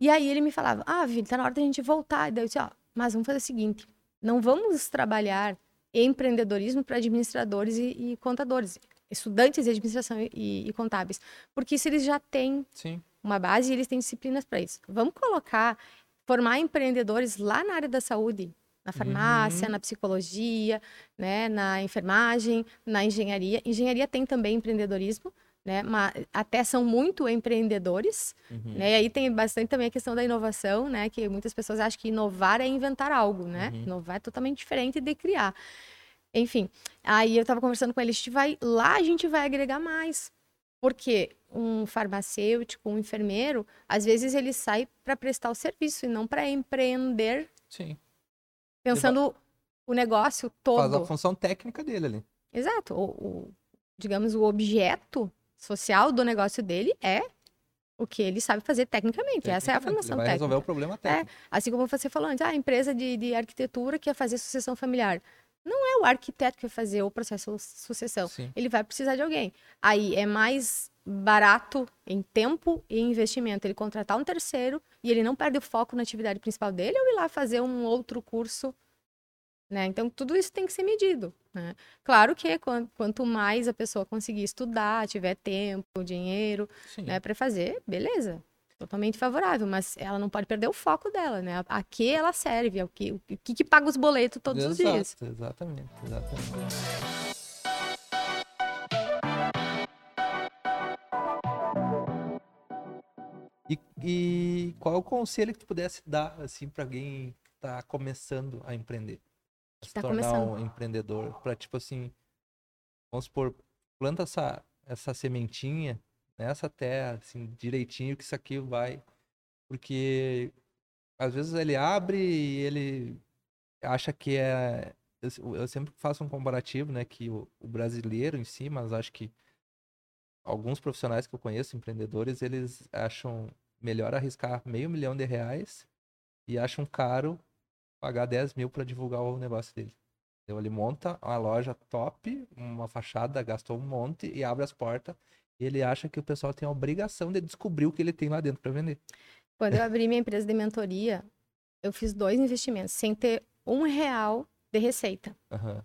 E aí ele me falava: "Ah, Vini, tá na hora da gente voltar". E daí eu disse: "Ó, mas vamos fazer o seguinte, não vamos trabalhar empreendedorismo para administradores e, e, contadores, estudantes de administração e, e, contábeis, porque isso eles já têm Sim. Uma base e eles têm disciplinas para isso. Vamos colocar, formar empreendedores lá na área da saúde, na farmácia, uhum. na psicologia, né, na enfermagem, na engenharia. Engenharia tem também empreendedorismo, né? Mas até são muito empreendedores, uhum. né? E aí tem bastante também a questão da inovação, né? Que muitas pessoas acham que inovar é inventar algo, né? Uhum. Inovar é totalmente diferente de criar. Enfim, aí eu estava conversando com ele, a gente vai lá, a gente vai agregar mais. Porque um farmacêutico, um enfermeiro, às vezes ele sai para prestar o serviço e não para empreender. Sim. Pensando vai... o negócio todo. Faz a função técnica dele ali. Exato. O, o digamos, o objeto social do negócio dele é o que ele sabe fazer tecnicamente. Essa é a formação ele vai técnica. resolver o problema técnico. É, assim como você falou antes, ah, a empresa de, de arquitetura quer fazer sucessão familiar. Não é o arquiteto que vai fazer o processo de sucessão. Sim. Ele vai precisar de alguém. Aí é mais barato em tempo e investimento ele contratar um terceiro e ele não perde o foco na atividade principal dele ou ir lá fazer um outro curso né? Então, tudo isso tem que ser medido. Né? Claro que quanto mais a pessoa conseguir estudar, tiver tempo, dinheiro né, para fazer, beleza, totalmente favorável, mas ela não pode perder o foco dela, né? A, que ela serve, o que, o que, que paga os boletos todos Exato, os dias. Exatamente, exatamente. E, e, qual é o conselho que tu pudesse dar assim para alguém que está começando a empreender? que tá tornar começando. um empreendedor para tipo assim, vamos supor, planta essa essa sementinha nessa terra assim direitinho que isso aqui vai porque às vezes ele abre e ele acha que é eu, eu sempre faço um comparativo, né, que o, o brasileiro em si, mas acho que alguns profissionais que eu conheço, empreendedores, eles acham melhor arriscar meio milhão de reais e acham caro pagar 10 mil para divulgar o negócio dele. Então ele monta uma loja top, uma fachada, gastou um monte e abre as portas. Ele acha que o pessoal tem a obrigação de descobrir o que ele tem lá dentro para vender. Quando eu abri minha empresa de mentoria, eu fiz dois investimentos sem ter um real de receita. Uhum.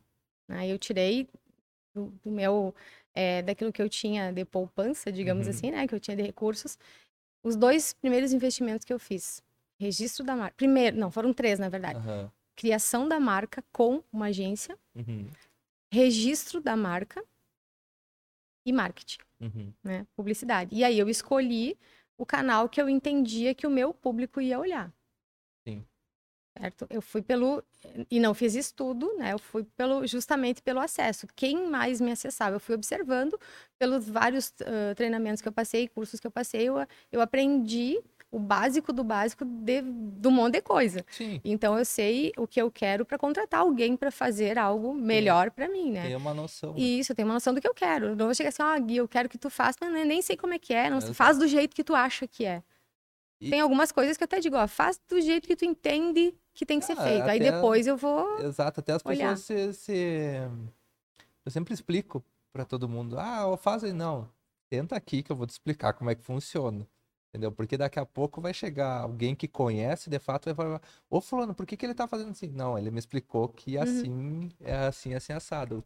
Aí eu tirei do, do meu, é, daquilo que eu tinha de poupança, digamos uhum. assim, né? Que eu tinha de recursos. Os dois primeiros investimentos que eu fiz registro da marca. Primeiro, não, foram três, na verdade. Uhum. Criação da marca com uma agência, uhum. registro da marca e marketing, uhum. né? Publicidade. E aí eu escolhi o canal que eu entendia que o meu público ia olhar. Sim. Certo? Eu fui pelo e não fiz estudo, né? Eu fui pelo justamente pelo acesso. Quem mais me acessava? Eu fui observando pelos vários uh, treinamentos que eu passei, cursos que eu passei, eu, eu aprendi o básico do básico de, do monte de coisa. Sim. Então eu sei o que eu quero para contratar alguém para fazer algo melhor para mim, né? Tem uma noção. Né? Isso, eu tenho uma noção do que eu quero. Não vou chegar assim, ó, oh, Gui, eu quero que tu faça, mas nem sei como é que é, não faz do jeito que tu acha que é. E... Tem algumas coisas que eu até digo, ó, faz do jeito que tu entende que tem que ser ah, feito. Aí depois eu vou. Exato, até as olhar. pessoas se, se, Eu sempre explico para todo mundo, ah, faz aí, não. Tenta aqui que eu vou te explicar como é que funciona. Entendeu? Porque daqui a pouco vai chegar alguém que conhece, de fato, vai falar, ô fulano, por que, que ele tá fazendo assim? Não, ele me explicou que uhum. assim, uhum. é assim, assim, assado.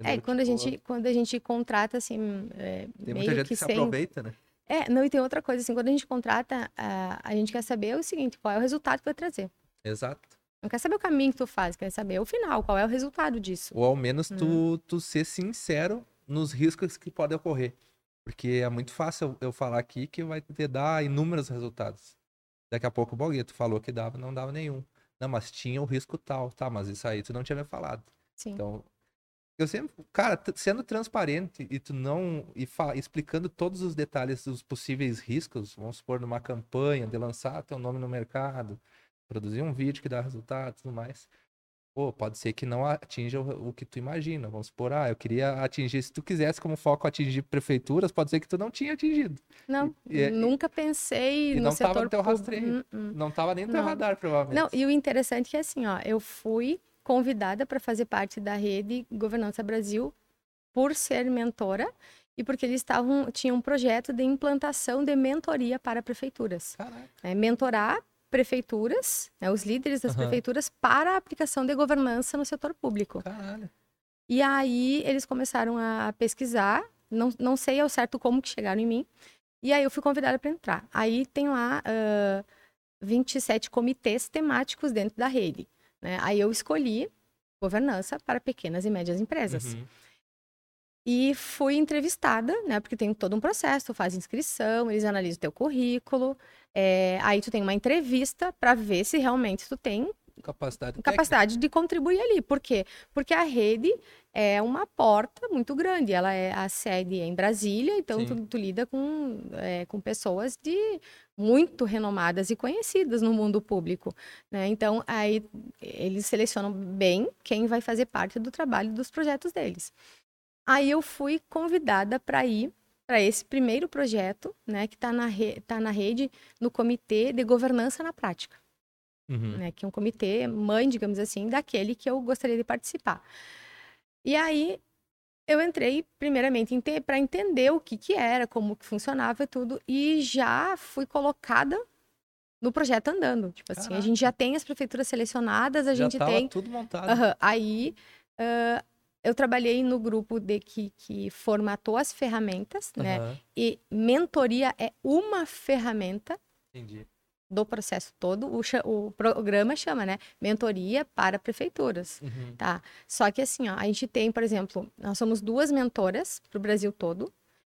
Entendeu? É, quando, tipo... a gente, quando a gente contrata, assim, é, Tem muita gente que, que se sem... aproveita, né? É, não, e tem outra coisa, assim, quando a gente contrata, a, a gente quer saber o seguinte, qual é o resultado que vai trazer. Exato. Não quer saber o caminho que tu faz, quer saber o final, qual é o resultado disso. Ou ao menos tu, uhum. tu ser sincero nos riscos que podem ocorrer. Porque é muito fácil eu falar aqui que vai te dar inúmeros resultados. Daqui a pouco o Bogueto falou que dava, não dava nenhum. Não, mas tinha o risco tal. Tá, mas isso aí tu não tinha me falado. Sim. Então, eu sempre, cara, sendo transparente e tu não e explicando todos os detalhes dos possíveis riscos, vamos supor numa campanha de lançar teu nome no mercado, produzir um vídeo que dá resultado, tudo mais pô, pode ser que não atinja o, o, que tu imagina. Vamos supor, ah, eu queria atingir, se tu quisesse como foco atingir prefeituras, pode ser que tu não tinha atingido. Não, e, nunca pensei e no não setor tava no teu rastreio, uh -uh. não tava nem no teu não. radar, provavelmente. Não, e o interessante é que assim, ó, eu fui convidada para fazer parte da rede Governança Brasil por ser mentora e porque eles estavam tinham um projeto de implantação de mentoria para prefeituras. Caraca. É, mentorar prefeituras, né, os líderes das uhum. prefeituras, para a aplicação de governança no setor público. Caralho. E aí eles começaram a pesquisar, não, não sei ao certo como que chegaram em mim, e aí eu fui convidada para entrar. Aí tem lá uh, 27 comitês temáticos dentro da rede. Né? Aí eu escolhi governança para pequenas e médias empresas. Uhum. E fui entrevistada, né? Porque tem todo um processo, tu faz inscrição, eles analisam o teu currículo, é, aí tu tem uma entrevista para ver se realmente tu tem capacidade, capacidade de contribuir ali. Por quê? Porque a rede é uma porta muito grande. Ela é a sede é em Brasília, então tu, tu, lida com, é, com pessoas de muito renomadas e conhecidas no mundo público. Né? Então, aí eles selecionam bem quem vai fazer parte do trabalho dos projetos deles. Aí eu fui convidada para ir para esse primeiro projeto, né, que está na, re tá na rede no Comitê de Governança na Prática. uhum. né? Que é um comitê mãe, digamos assim, daquele que eu gostaria de participar. E aí eu entrei primeiramente para entender o que que era, como que funcionava e tudo, e já fui colocada no projeto andando. Tipo assim, Caraca. a gente já tem as prefeituras selecionadas, a já gente tem tudo montado. Uhum. Aí uh, eu trabalhei no grupo de que, que formatou as ferramentas, uhum. né? E mentoria é uma ferramenta. Entendi do processo todo, o, o, programa chama, né? Mentoria para prefeituras, uhum. tá? Só que assim, ó, a gente tem, por exemplo, nós somos duas mentoras para o Brasil todo,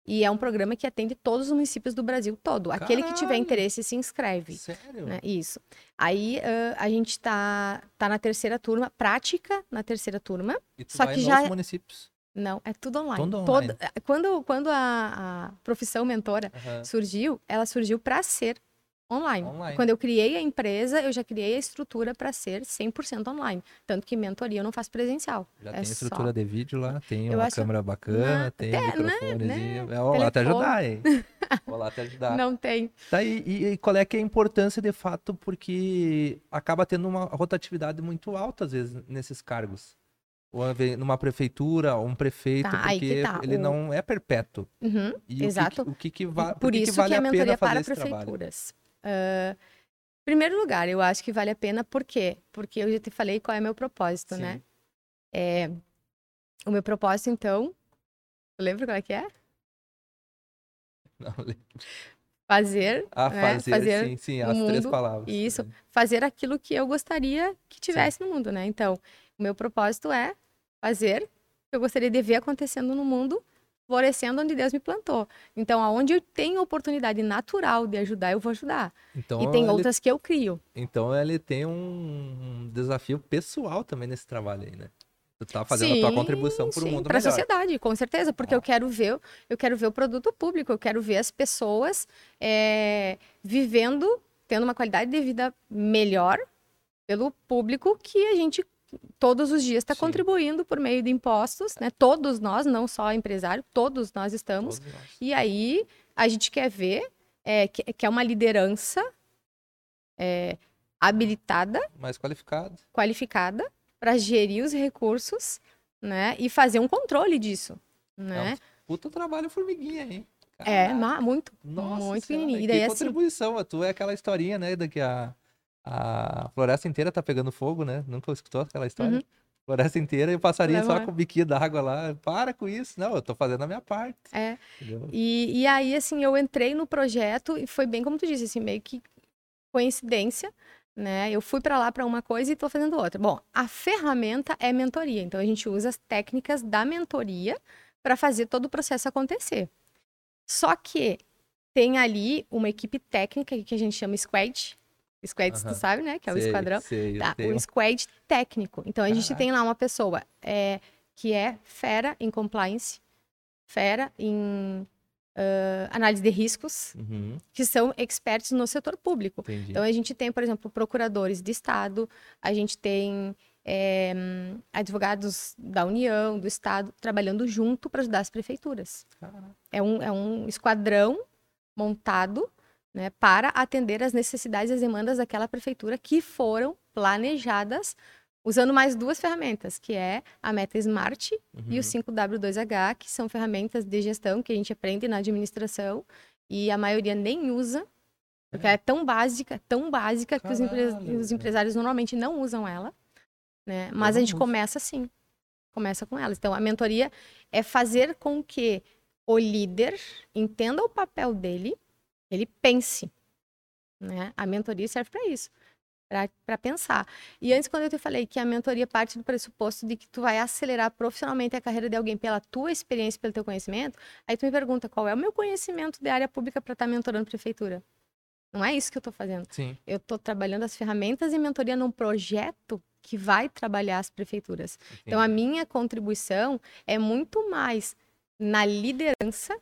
e é um programa que atende todos os municípios do Brasil todo. Caralho. Aquele que tiver interesse se inscreve. Sério? Né? Isso. Aí uh, a gente tá, tá na terceira turma, prática na terceira turma. E tu só que já municípios. Não, é tudo online. Tudo online. Todo... Quando, quando a, a profissão mentora uhum. surgiu, ela surgiu para ser Online. online. Quando eu criei a empresa, eu já criei a estrutura para ser 100% online. Tanto que mentoria eu não faço presencial. Já é tem estrutura só... de vídeo lá, tem eu uma acho... câmera bacana, tem até, um microfonezinho. Né? Vou lá te ajudar, hein? *laughs* Vou lá te ajudar. Não tem. Tá, e, e, qual é que é a importância de fato? Porque acaba tendo uma rotatividade muito alta, às vezes, nesses cargos ou numa prefeitura, ou um prefeito, tá, porque tá. ele o... não é perpétuo. Uhum, e exato. O que, o que, que va... Por, isso que, vale que a mentoria a para prefeituras. Uh, primeiro lugar, eu acho que vale a pena, por quê? Porque eu já te falei qual é meu propósito, Sim. né? É, o meu propósito, então, lembra qual é que é? Não lembro. Fazer, ah, né? fazer, fazer sim, sim, as mundo, três palavras. Isso, fazer aquilo que eu gostaria que tivesse sim. no mundo, né? Então, o meu propósito é fazer o que eu gostaria de ver acontecendo no mundo florescendo onde Deus me plantou. Então, aonde eu tenho oportunidade natural de ajudar, eu vou ajudar. Então, e tem ele... outras que eu crio. Então, ele tem um desafio pessoal também nesse trabalho aí, né? Tu tá fazendo sim, a tua contribuição para o mundo para a sociedade, com certeza, porque ah. eu quero ver, eu quero ver o produto público, eu quero ver as pessoas é, vivendo, tendo uma qualidade de vida melhor pelo público que a gente todos os dias está contribuindo por meio de impostos, né? Todos nós, não só empresário, todos nós estamos. Todos nós. E aí a gente quer ver é, que, que é uma liderança é, habilitada, mais qualificada, qualificada para gerir os recursos, né? E fazer um controle disso, né? É um puta trabalho formiguinha, hein? É, muito, Nossa muito pequenininho. E daí, que assim... contribuição, a tua é aquela historinha, né, daqui a a floresta inteira tá pegando fogo, né? Nunca escutou aquela história? Uhum. Floresta inteira e o passarinho só com o biquinho d'água lá. Para com isso. Não, eu tô fazendo a minha parte. É. E, e aí, assim, eu entrei no projeto e foi bem como tu disse, assim, meio que coincidência, né? Eu fui para lá para uma coisa e tô fazendo outra. Bom, a ferramenta é mentoria. Então, a gente usa as técnicas da mentoria para fazer todo o processo acontecer. Só que tem ali uma equipe técnica que a gente chama squad, Squad, uh -huh. tu sabe, né? Que é o sei, esquadrão. Sei, tá, o squad técnico. Então, a gente tem lá uma pessoa é, que é fera em compliance, fera em uh, análise de riscos, uhum. que são experts no setor público. Entendi. Então, a gente tem, por exemplo, procuradores de Estado, a gente tem é, advogados da União, do Estado, trabalhando junto para ajudar as prefeituras. É um, é um esquadrão montado né, para atender as necessidades e as demandas daquela prefeitura que foram planejadas usando mais duas ferramentas, que é a Meta Smart uhum. e o 5W2H, que são ferramentas de gestão que a gente aprende na administração e a maioria nem usa, porque é, é tão básica, tão básica Caralho, que os, empre os, empresários normalmente não usam ela, né? Mas a gente começa assim, começa com elas. Então a mentoria é fazer com que o líder entenda o papel dele ele pense. Né? A mentoria serve para isso, para pensar. E antes, quando eu te falei que a mentoria parte do pressuposto de que tu vai acelerar profissionalmente a carreira de alguém pela tua experiência, pelo teu conhecimento, aí tu me pergunta qual é o meu conhecimento de área pública para estar tá mentorando prefeitura. Não é isso que eu estou fazendo. Sim. Eu estou trabalhando as ferramentas e mentoria num projeto que vai trabalhar as prefeituras. Entendi. Então, a minha contribuição é muito mais na liderança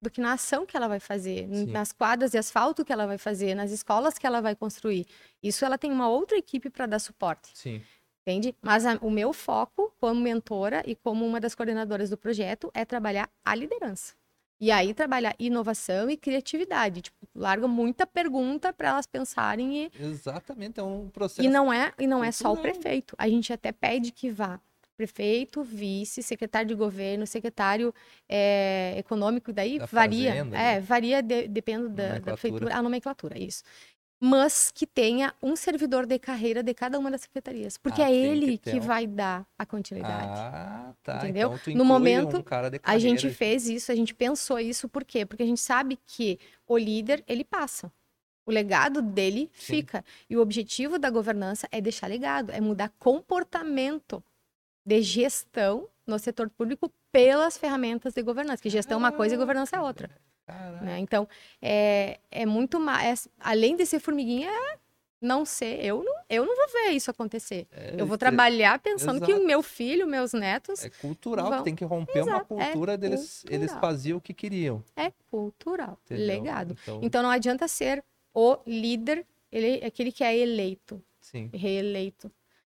do que na ação que ela vai fazer, Sim. nas quadras de asfalto que ela vai fazer, nas escolas que ela vai construir. Isso ela tem uma outra equipe para dar suporte. Sim. Entende? Mas a, o meu foco como mentora e como uma das coordenadoras do projeto é trabalhar a liderança. E aí trabalhar inovação e criatividade. Tipo, larga muita pergunta para elas pensarem e. Exatamente, é um processo. E não é, e não é só o prefeito. A gente até pede que vá prefeito, vice, secretário de governo, secretário é, econômico, daí Da varia. fazenda, é, né? varia de, dependendo da, da Nomenclatura. feitura, a nomenclatura, isso. Mas que tenha um servidor de carreira de cada uma das secretarias. Porque Ah, é que ele que um- vai dar a continuidade. Ah, tá. Entendeu? Então, No momento, um A gente fez isso, a gente pensou isso, por quê? Porque a gente sabe que o líder, ele passa. O legado dele Sim. fica. E o objetivo da governança é deixar legado, é mudar comportamento de gestão no setor público pelas ferramentas de governança. Que gestão é uma coisa e governança é outra. Né? Então, é, é muito mais. Além de ser formiguinha, é não ser. Eu não, eu não vou ver isso acontecer. É, Eu vou isso trabalhar pensando que exato. o meu filho, meus netos, É cultural, Vão- tem que romper uma Exato, é cultura deles. Eles cultural. faziam o que queriam. é cultural, entendeu? legado. Então, Então não adianta ser o líder, ele, aquele que é eleito, sim. reeleito.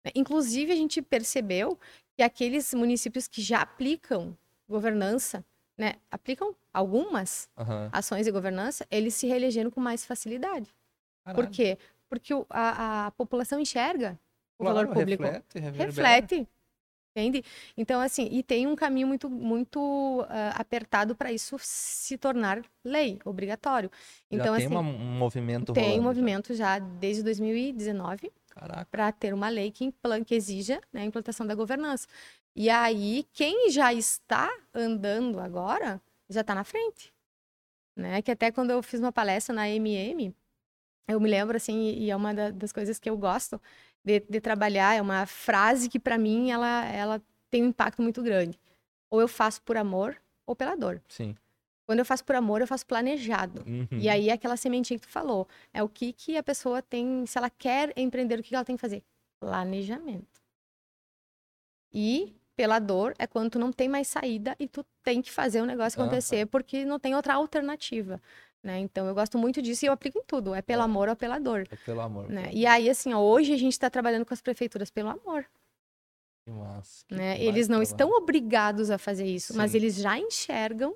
Né? Inclusive, a gente percebeu que aqueles municípios que já aplicam governança, né, aplicam algumas Aham. ações de governança, eles se reelegeram com mais facilidade. Por Caralho. quê? Porque a, a população enxerga o Claro, valor público. Reflete, reverbera. reflete. Entende? Então, assim, e tem um caminho muito, muito ah, apertado para isso se tornar lei, obrigatório. Já Então, tem assim, uma- um movimento tem rolando um já. movimento já desde 2019 Caraca. Para ter uma lei que, implan- que exija né, a implantação da governança. E aí, quem já está andando agora, já está na frente. Né? Que até quando eu fiz uma palestra na MM, eu me lembro, assim, e é uma da- das coisas que eu gosto de, de trabalhar, é uma frase que, para mim, ela, ela tem um impacto muito grande. Ou eu faço por amor, ou pela dor. Sim. Quando eu faço por amor, eu faço planejado. Uhum. E aí, aquela sementinha que tu falou, é o que, que a pessoa tem, se ela quer empreender, o que que ela tem que fazer? Planejamento. E pela dor é quando tu não tem mais saída e tu tem que fazer o negócio acontecer porque não tem outra alternativa, né? Então eu gosto muito disso e eu aplico em tudo, é pelo É. amor ou pela dor, É pelo amor. né? E aí assim, ó, hoje a gente está trabalhando com as prefeituras pelo amor, Que massa. que né? Eles não estão obrigados a fazer isso, mas Sim. eles já enxergam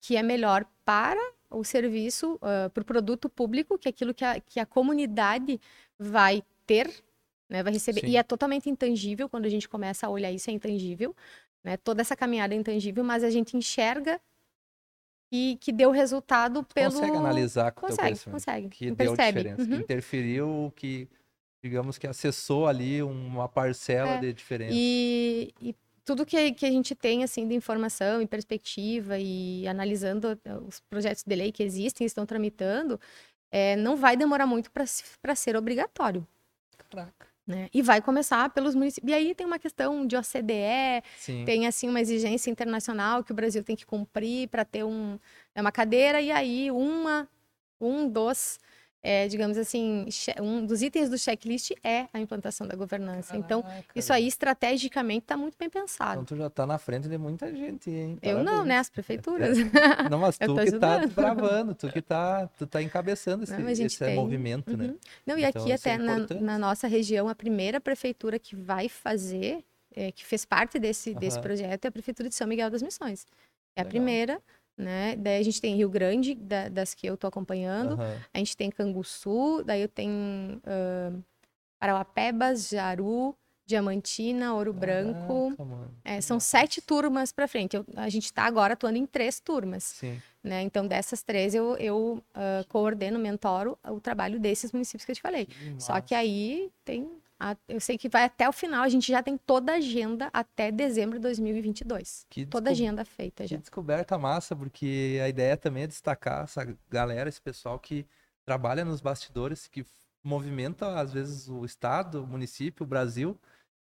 que é melhor para o serviço, para o produto público, que é aquilo que a, que a comunidade vai ter, né, vai receber. Sim. E é totalmente intangível, quando a gente começa a olhar isso, é intangível. Né? Toda essa caminhada é intangível, mas a gente enxerga que, que deu resultado pelo... Consegue analisar com o teu Consegue, consegue. Que deu percebe. diferença. Que Uhum. interferiu, que, digamos que acessou ali uma parcela É. de diferença. E, e tudo que, que a gente tem assim de informação e perspectiva e analisando eh, os projetos de lei que existem e estão tramitando, eh, não vai demorar muito para ser obrigatório. Caraca. Né? E vai começar pelos municípios. E aí tem uma questão de OCDE, Sim. tem assim uma exigência internacional que o Brasil tem que cumprir para ter um, é uma cadeira, e aí uma, um dos, eh, digamos assim, um dos itens do checklist é a implantação da governança. Então, Caraca, isso aí, estrategicamente, está muito bem pensado. Então tu já tá na frente de muita gente, hein? Eu não, Parabéns. né? As prefeituras. *laughs* Não, mas *laughs* Eu tu que tá ajudando. travando, tu que tá, tu tá encabeçando esse, Não, a esse tem. movimento, né? Uhum. Não, e Então, aqui é até na, importante. na nossa região, a primeira prefeitura que vai fazer, é, que fez parte desse, desse Aham. projeto, é a prefeitura de São Miguel das Missões. É a Legal. primeira, né? Daí a gente tem Rio Grande, da- das que eu tô acompanhando. Aham. A gente tem Canguçu, daí eu tenho ah, Parauapebas, Jaru, Diamantina, Ouro Branco. Caraca, mano. É, são sete turmas para frente. Eu- a gente está agora atuando em três turmas. Sim. né? Então, dessas três, eu, eu ah, coordeno, mentoro o trabalho desses municípios que eu te falei. Só que aí tem. A- eu sei que vai até o final, a gente já tem toda a agenda até dezembro de 2022. Que Toda a agenda feita Que já. descoberta massa, porque a ideia também é destacar essa galera, esse pessoal que trabalha nos bastidores, que movimenta, às vezes, o estado, o município, o Brasil,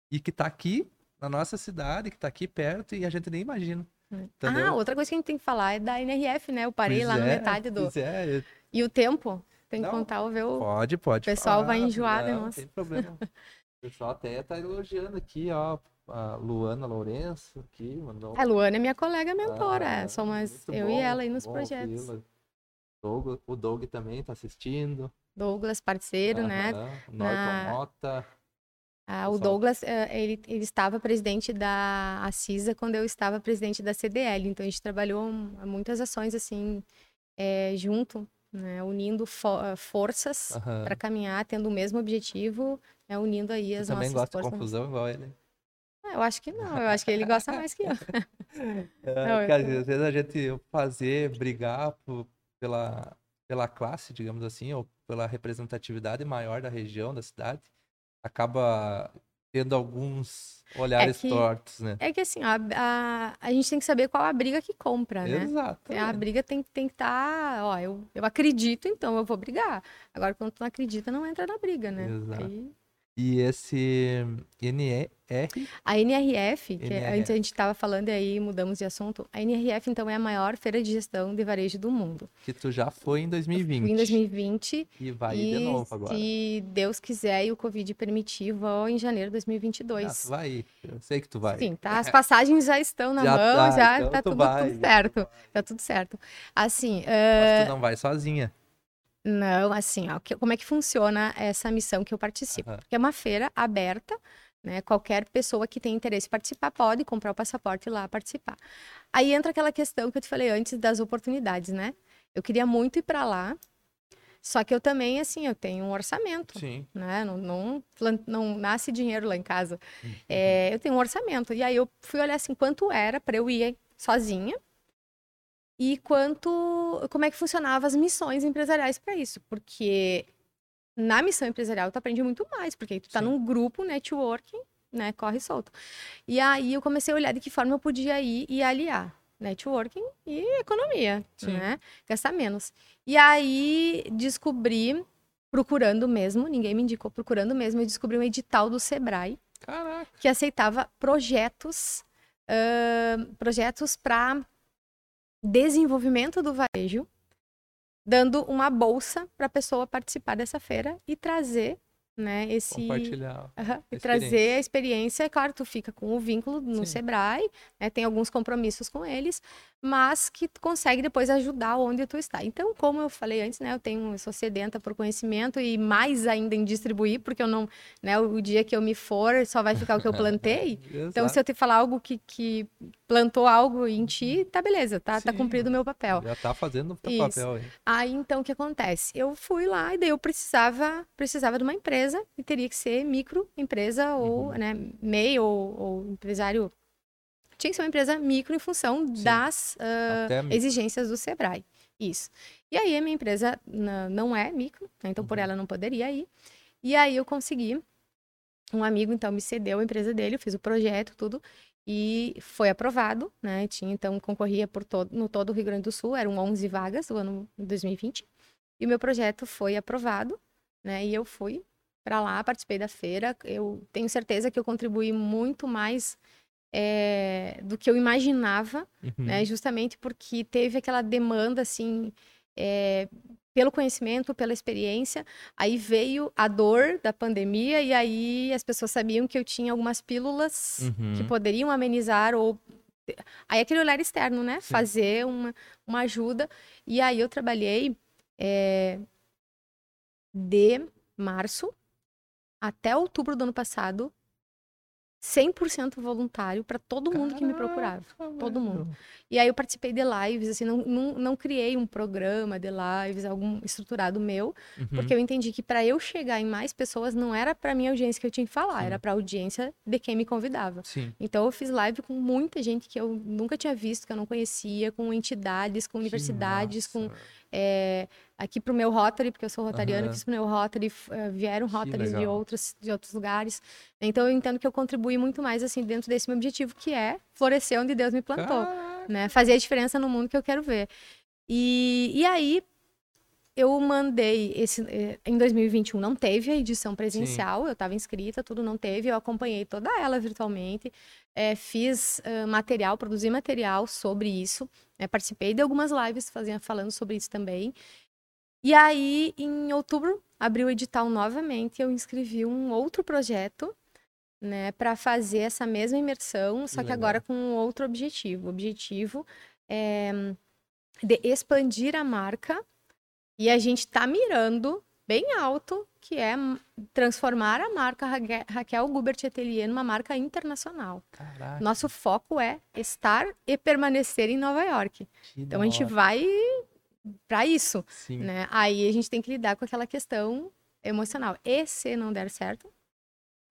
e que tá aqui na nossa cidade, que tá aqui perto e a gente nem imagina. Entendeu? Ah, outra coisa que a gente tem que falar é da NRF, né? Eu parei Pois lá na é, metade do. pois é, eu- E o tempo? Tem que Não, contar o ver o. Pode, pode. O pessoal vai falar, enjoar, né, não, tem problema. O pessoal até tá elogiando aqui, ó. A Luana Lourenço aqui, mandou. A Luana é minha colega mentora, Ah, somos eu bom, e ela aí nos projetos. o Doug também tá assistindo. Douglas, parceiro, né? Aham, Norton Na- Mota. Ah, o Douglas, eh, ele, ele estava presidente da CISA quando eu estava presidente da CDL. Então, a gente trabalhou muitas ações, assim, é, junto, né, unindo fo eh, forças uhum. para caminhar, tendo o mesmo objetivo, né, unindo aí as Você nossas também gosta de confusão igual ele? Eu acho que não, eu acho que ele gosta mais que eu. *laughs* É, não, eu... Às vezes a gente fazer, brigar por, pela, pela classe, digamos assim, ou pela representatividade maior da região, da cidade, acaba tendo alguns olhares é que, tortos, né? É que assim, a, a, a, gente tem que saber qual a briga que compra, né? Exato. A briga tem, tem que estar, tá, ó, eu, eu acredito, então eu vou brigar. Agora, quando tu não acredita, não entra na briga, né? Exato. Aí... E esse NR? A NRF, que NRF. antes a gente estava falando e aí mudamos de assunto. A NRF, então, é a maior feira de gestão de varejo do mundo. Que tu já foi em 2020. fui em 2020. E vai e, de novo agora. Se Deus quiser e o Covid permitir, vou em janeiro de 2022. Ah, vai, eu sei que tu vai. Sim, tá? As *laughs* passagens já estão na já mão, tá, já então tá tudo, tudo, certo. Tá tudo certo. Assim. Uh... Mas tu não vai sozinha. Não, assim, ó, que, como é que funciona essa missão que eu participo? Uhum. Porque é uma feira aberta, né? Qualquer pessoa que tem interesse em participar pode comprar o passaporte e lá participar. Aí entra aquela questão que eu te falei antes das oportunidades, né? Eu queria muito ir para lá, só que eu também, assim, eu tenho um orçamento, Sim. né? Não, não, não nasce dinheiro lá em casa. Uhum. É, eu tenho um orçamento. E aí eu fui olhar assim, quanto era para eu ir sozinha, e quanto como é que funcionavam as missões empresariais para isso, porque na missão empresarial tu aprende muito mais, porque tu tá Sim. num grupo networking, né, corre solto. E aí eu comecei a olhar de que forma eu podia ir e aliar networking e economia, Sim. né? Gastar menos. E aí descobri procurando mesmo, ninguém me indicou, procurando mesmo, eu descobri um edital do Sebrae Caraca. que aceitava projetos uh, projetos para desenvolvimento do varejo, dando uma bolsa para a pessoa participar dessa feira e trazer né, esse compartilhar uhum, e trazer a experiência, claro, tu fica com o vínculo no Sim. Sebrae, né, tem alguns compromissos com eles, mas que tu consegue depois ajudar onde tu está. Então, como eu falei antes, né, eu tenho, eu sou sedenta por conhecimento e mais ainda em distribuir, porque eu não, né, o dia que eu me for, só vai ficar o que eu plantei. *laughs* então, se eu te falar algo que, que plantou algo em ti, tá beleza, tá, tá cumprido o meu papel. Já tá fazendo o teu papel aí. Aí, então, o que acontece? Eu fui lá e daí eu precisava, precisava de uma empresa e teria que ser microempresa ou, uhum. né, MEI ou, ou empresário tinha que ser uma empresa micro em função Sim. das uh, exigências do Sebrae. Isso. E aí a minha empresa não é micro, né? então uhum. por ela não poderia ir. E aí eu consegui. Um amigo então me cedeu a empresa dele, eu fiz o projeto, tudo, e foi aprovado, né? Tinha então concorria por todo no todo o Rio Grande do Sul, eram 11 vagas do ano 2020. E o meu projeto foi aprovado, né? E eu fui para lá, participei da feira. Eu tenho certeza que eu contribuí muito mais é, do que eu imaginava, uhum. né? Justamente porque teve aquela demanda, assim, é, pelo conhecimento, pela experiência. Aí veio a dor da pandemia e aí as pessoas sabiam que eu tinha algumas pílulas uhum. que poderiam amenizar ou aí aquele olhar externo, né? Sim. Fazer uma, uma ajuda. E aí eu trabalhei é, de março até outubro do ano passado 100% voluntário para todo mundo Caraca, que me procurava. Todo mundo. E aí eu participei de lives, assim, não, não, não criei um programa de lives, algum estruturado meu, uhum. porque eu entendi que para eu chegar em mais pessoas não era para minha audiência que eu tinha que falar, Sim. era para a audiência de quem me convidava. Sim. Então eu fiz live com muita gente que eu nunca tinha visto, que eu não conhecia, com entidades, com universidades, com é, aqui para o meu Rotary, porque eu sou rotariana, uhum. fiz para o meu Rotary, uh, vieram Rotarys de outros, de outros lugares. Então eu entendo que eu contribuí muito mais assim dentro desse meu objetivo, que é florescer onde Deus me plantou, né? Fazer a diferença no mundo que eu quero ver. E, e aí eu mandei esse eh, em 2021 não teve a edição presencial, Sim. eu estava inscrita, tudo não teve, eu acompanhei toda ela virtualmente, é, fiz uh, material, produzi material sobre isso, né, participei de algumas lives fazendo, falando sobre isso também. E aí, em outubro, abriu o edital novamente, eu inscrevi um outro projeto, né, para fazer essa mesma imersão, só que, agora com um outro objetivo. O objetivo é de expandir a marca e a gente está mirando bem alto, que é transformar a marca Raquel Gubert Atelier numa marca internacional. Caraca. Nosso foco é estar e permanecer em Nova York. Que então a gente vai para isso, Sim. né? Aí a gente tem que lidar com aquela questão emocional. E se não der certo,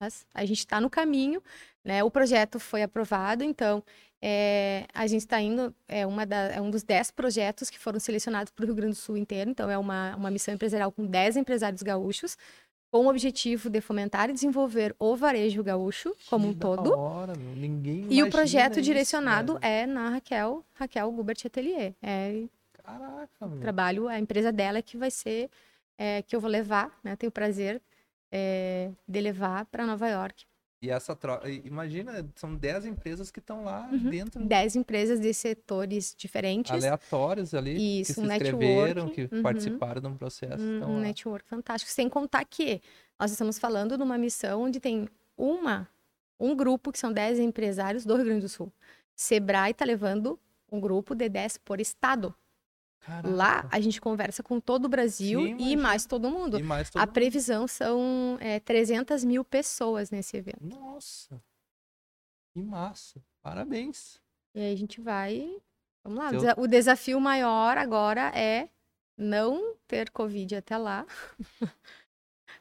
mas a gente está no caminho, né? O projeto foi aprovado, então é, a gente está indo, é, uma da, é um dos 10 projetos que foram selecionados para o Rio Grande do Sul inteiro, então é uma, uma missão empresarial com 10 empresários gaúchos, com o objetivo de fomentar e desenvolver o varejo gaúcho que como um todo. Hora, Ninguém e o projeto isso, direcionado é na Raquel, Raquel Gubert Atelier. É, Caraca, meu. trabalho, a empresa dela é que vai ser, é, que eu vou levar, né? Tenho o prazer é, de levar para Nova York. E essa troca, imagina, são 10 empresas que estão lá uhum. dentro. 10 empresas de setores diferentes. Aleatórios ali, Isso, que se inscreveram, que uhum. participaram de um processo. Um, um network fantástico. Sem contar que nós estamos falando de uma missão onde tem uma, um grupo, que são 10 empresários do Rio Grande do Sul. Sebrae está levando um grupo de 10 por estado. Caraca. Lá a gente conversa com todo o Brasil Sim, e mais todo mundo. Mais todo a previsão são é, 300 mil pessoas nesse evento. Nossa, que massa! Parabéns! E aí a gente vai. Vamos lá. Seu... O desafio maior agora é não ter Covid até lá. *laughs*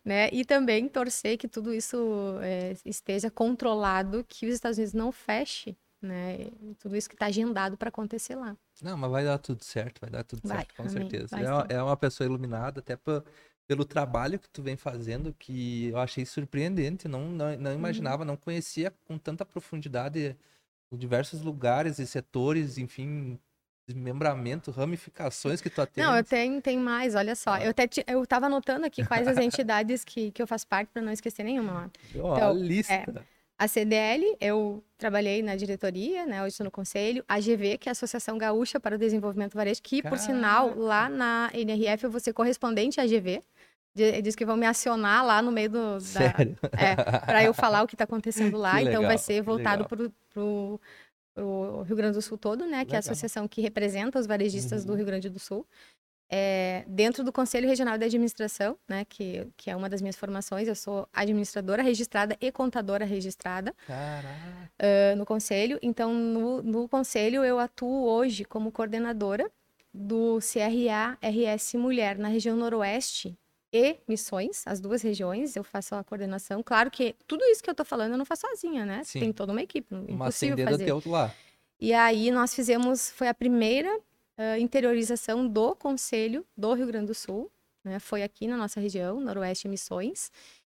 né? E também torcer que tudo isso é, esteja controlado, que os Estados Unidos não feche né? Tudo isso que está agendado para acontecer lá. Não, mas vai dar tudo certo, vai dar tudo vai, certo, com amém, certeza. É uma, é, uma pessoa iluminada, até pra, pelo trabalho que tu vem fazendo, que eu achei surpreendente, não, não, não uhum. imaginava, uhum. não conhecia com tanta profundidade diversos lugares e setores, enfim, desmembramento, ramificações que tu atende. Não, eu tenho, tenho mais, olha só. Ah. Eu até eu tava anotando aqui quais as entidades que, que eu faço parte para não esquecer nenhuma. Então, a lista. É, a CDL, eu trabalhei na diretoria, né? Hoje estou no conselho. A GV, que é a Associação Gaúcha para o Desenvolvimento Varejo, que, Caraca. por sinal, lá na NRF eu vou ser correspondente à GV. Diz que vão me acionar lá no meio do. Da, Sério? É, para eu falar o que está acontecendo lá. Que então legal, vai ser voltado para o Rio Grande do Sul todo, né? Que é a associação que representa os varejistas uhum. do Rio Grande do Sul é, dentro do Conselho Regional de Administração, né, que, que é uma das minhas formações, eu sou administradora registrada e contadora registrada uh, no Conselho. Então, no, no Conselho, eu atuo hoje como coordenadora do CRA RS Mulher na região Noroeste e Missões, as duas regiões, eu faço a coordenação. Claro que tudo isso que eu estou falando eu não faço sozinha, né? Sim. Tem toda uma equipe, uma impossível fazer. Teu lá. E aí nós fizemos, foi a primeira uh, interiorização do Conselho do Rio Grande do Sul, né? Foi aqui na nossa região, Noroeste Missões.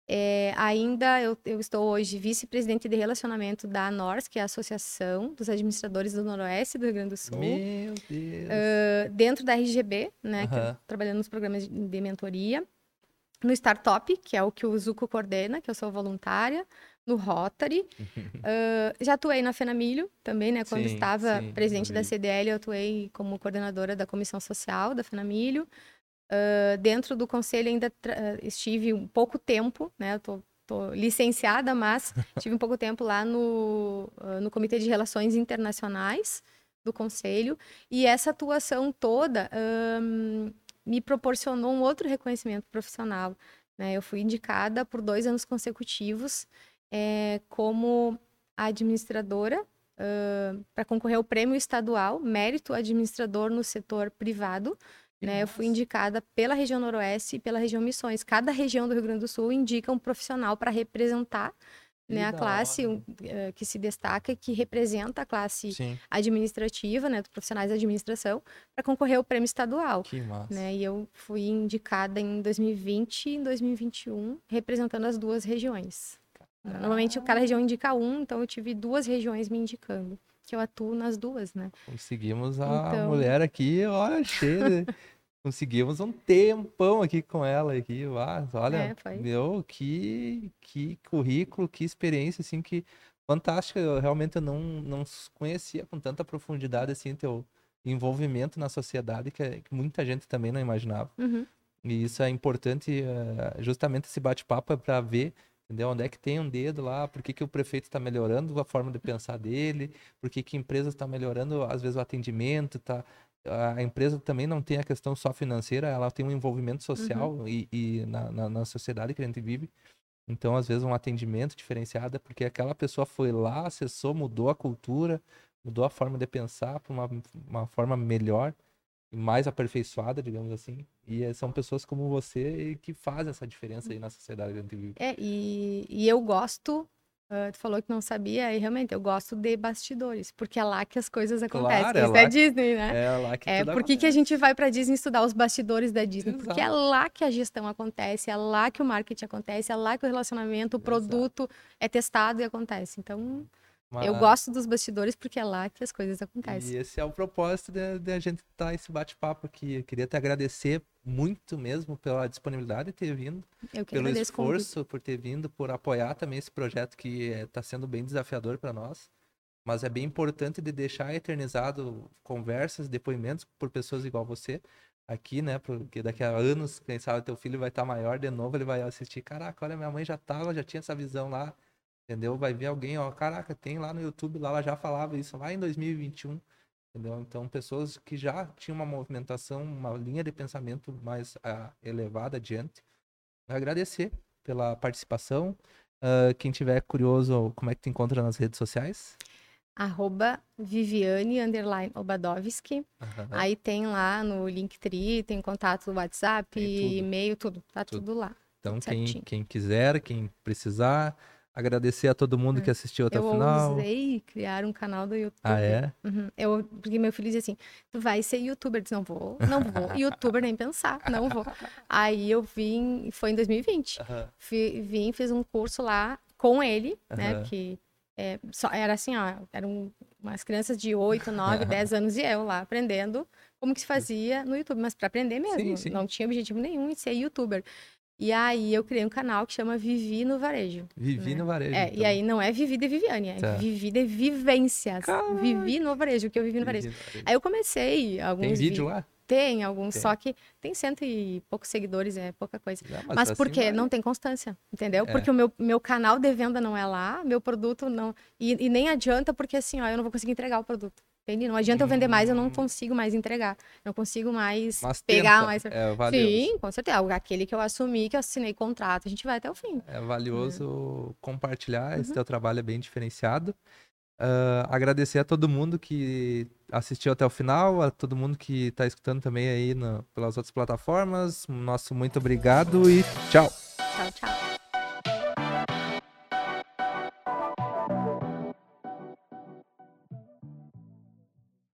É, ainda eu, eu, estou hoje vice-presidente de relacionamento da ANORS, que é a Associação dos Administradores do Noroeste do Rio Grande do Sul. Meu Deus! Uh, dentro da RGB, né? Uhum. trabalhando nos programas de, de mentoria. No Startup, que é o que o Zuco coordena, que eu sou voluntária no Rotary. uh, *laughs* já atuei na Fenamilho também, né? Quando sim, estava sim, presidente da CDL, eu atuei como coordenadora da comissão social da Fenamilho. Uh, dentro do conselho ainda estive um pouco tempo, né? Eu tô, tô licenciada, mas *laughs* tive um pouco tempo lá no, uh, no Comitê de Relações Internacionais do conselho. E essa atuação toda um, me proporcionou um outro reconhecimento profissional. Né? Eu fui indicada por dois anos consecutivos é, como administradora uh, para concorrer ao prêmio estadual Mérito Administrador no Setor Privado. Né? Eu fui indicada pela região Noroeste e pela região Missões. Cada região do Rio Grande do Sul indica um profissional para representar né, a classe uh, que se destaca, que representa a classe Sim. administrativa, né, dos profissionais da administração, para concorrer ao prêmio estadual. Que massa. Né, e eu fui indicada em 2020 e em 2021, representando as duas regiões. Normalmente cada região indica um, então eu tive duas regiões me indicando. Que eu atuo nas duas, né? Conseguimos a então... mulher aqui, olha, cheia. *laughs* Conseguimos um tempão aqui com ela aqui, olha, é, meu, que, que currículo, que experiência, assim, que fantástica. Eu, realmente não, não conhecia com tanta profundidade, assim, teu envolvimento na sociedade, que, que muita gente também não imaginava. Uhum. E isso é importante, uh, justamente esse bate-papo é para ver entendeu? Onde é que tem um dedo lá? Por que, que o prefeito está melhorando a forma de pensar dele? Por que, que a empresa está melhorando, às vezes, o atendimento? Tá... a empresa também não tem a questão só financeira, ela tem um envolvimento social uhum. e, e na, na, na, sociedade que a gente vive. Então, às vezes, um atendimento diferenciado é porque aquela pessoa foi lá, acessou, mudou a cultura, mudou a forma de pensar para uma, uma forma melhor mais aperfeiçoada, digamos assim. E é, são pessoas como você que fazem essa diferença aí na sociedade que a gente vive. É, e, e eu gosto Uh, tu falou que não sabia, e realmente eu gosto de bastidores, porque é lá que as coisas acontecem. Claro, é Isso é Disney, né? É lá que É por que a gente vai para Disney estudar os bastidores da Disney? Exato. Porque é lá que a gestão acontece, é lá que o marketing acontece, é lá que o relacionamento, o produto Exato. é testado e acontece. Então, mas... Eu gosto dos bastidores porque é lá que as coisas acontecem. E esse é o propósito de, de a gente estar tá esse bate-papo aqui. Eu queria te agradecer muito mesmo pela disponibilidade de ter vindo, pelo esforço por ter vindo, por apoiar também esse projeto que está é, sendo bem desafiador para nós. Mas é bem importante de deixar eternizado conversas, depoimentos por pessoas igual você aqui, né? Porque daqui a anos, quem sabe teu filho vai estar tá maior de novo, ele vai assistir. Caraca, olha, minha mãe já tava, já tinha essa visão lá entendeu? Vai ver alguém, ó, caraca, tem lá no YouTube, lá ela já falava isso lá em 2021, entendeu? Então, pessoas que já tinham uma movimentação, uma linha de pensamento mais uh, elevada adiante. Agradecer pela participação. Uh, quem tiver curioso, como é que te encontra nas redes sociais? Arroba Viviane underline Obadovski. Uhum. Aí tem lá no Linktree, tem contato do WhatsApp, e-mail, tudo. Tá tudo, tudo lá. Então, quem, quem quiser, quem precisar, Agradecer a todo mundo é. que assistiu até eu o final. Eu usei criar um canal do YouTube. Ah, é? Uhum. Eu, porque meu filho dizia assim, tu vai ser youtuber. Eu disse, não vou, não vou. *laughs* youtuber nem pensar, não vou. Aí eu vim, foi em 2020. Uhum. Fui, vim, fiz um curso lá com ele, uhum. né, que é, só, era assim, ó, eram umas crianças de 8, 9, 10 anos e eu lá aprendendo como que se fazia no YouTube, mas para aprender mesmo. Sim, sim. Não tinha objetivo nenhum em ser youtuber. E aí eu criei um canal que chama Vivi no Varejo. Vivi né? no Varejo. É, então. e aí não é Vivi de Viviane, é tá. Vivi de Vivências. Caraca. Vivi no Varejo, que eu vivi no varejo. varejo. Aí eu comecei alguns Tem vídeo lá? Tem alguns, tem. só que tem cento e poucos seguidores, é pouca coisa. Mas, mas por quê? Vale. Não tem constância, entendeu? É. Porque o meu, meu canal de venda não é lá, meu produto não. E, e nem adianta, porque assim, ó, eu não vou conseguir entregar o produto. Entende? Não adianta eu vender mais, eu não hum. consigo mais entregar. Não consigo mais Mas pegar tenta. mais. É valioso. Sim, com certeza. Aquele que eu assumi, que eu assinei contrato, a gente vai até o fim. É valioso é. compartilhar. Esse uhum. teu trabalho é bem diferenciado. Uh, agradecer a todo mundo que assistiu até o final, a todo mundo que está escutando também aí no, pelas outras plataformas. Nosso muito obrigado e tchau. Tchau, tchau.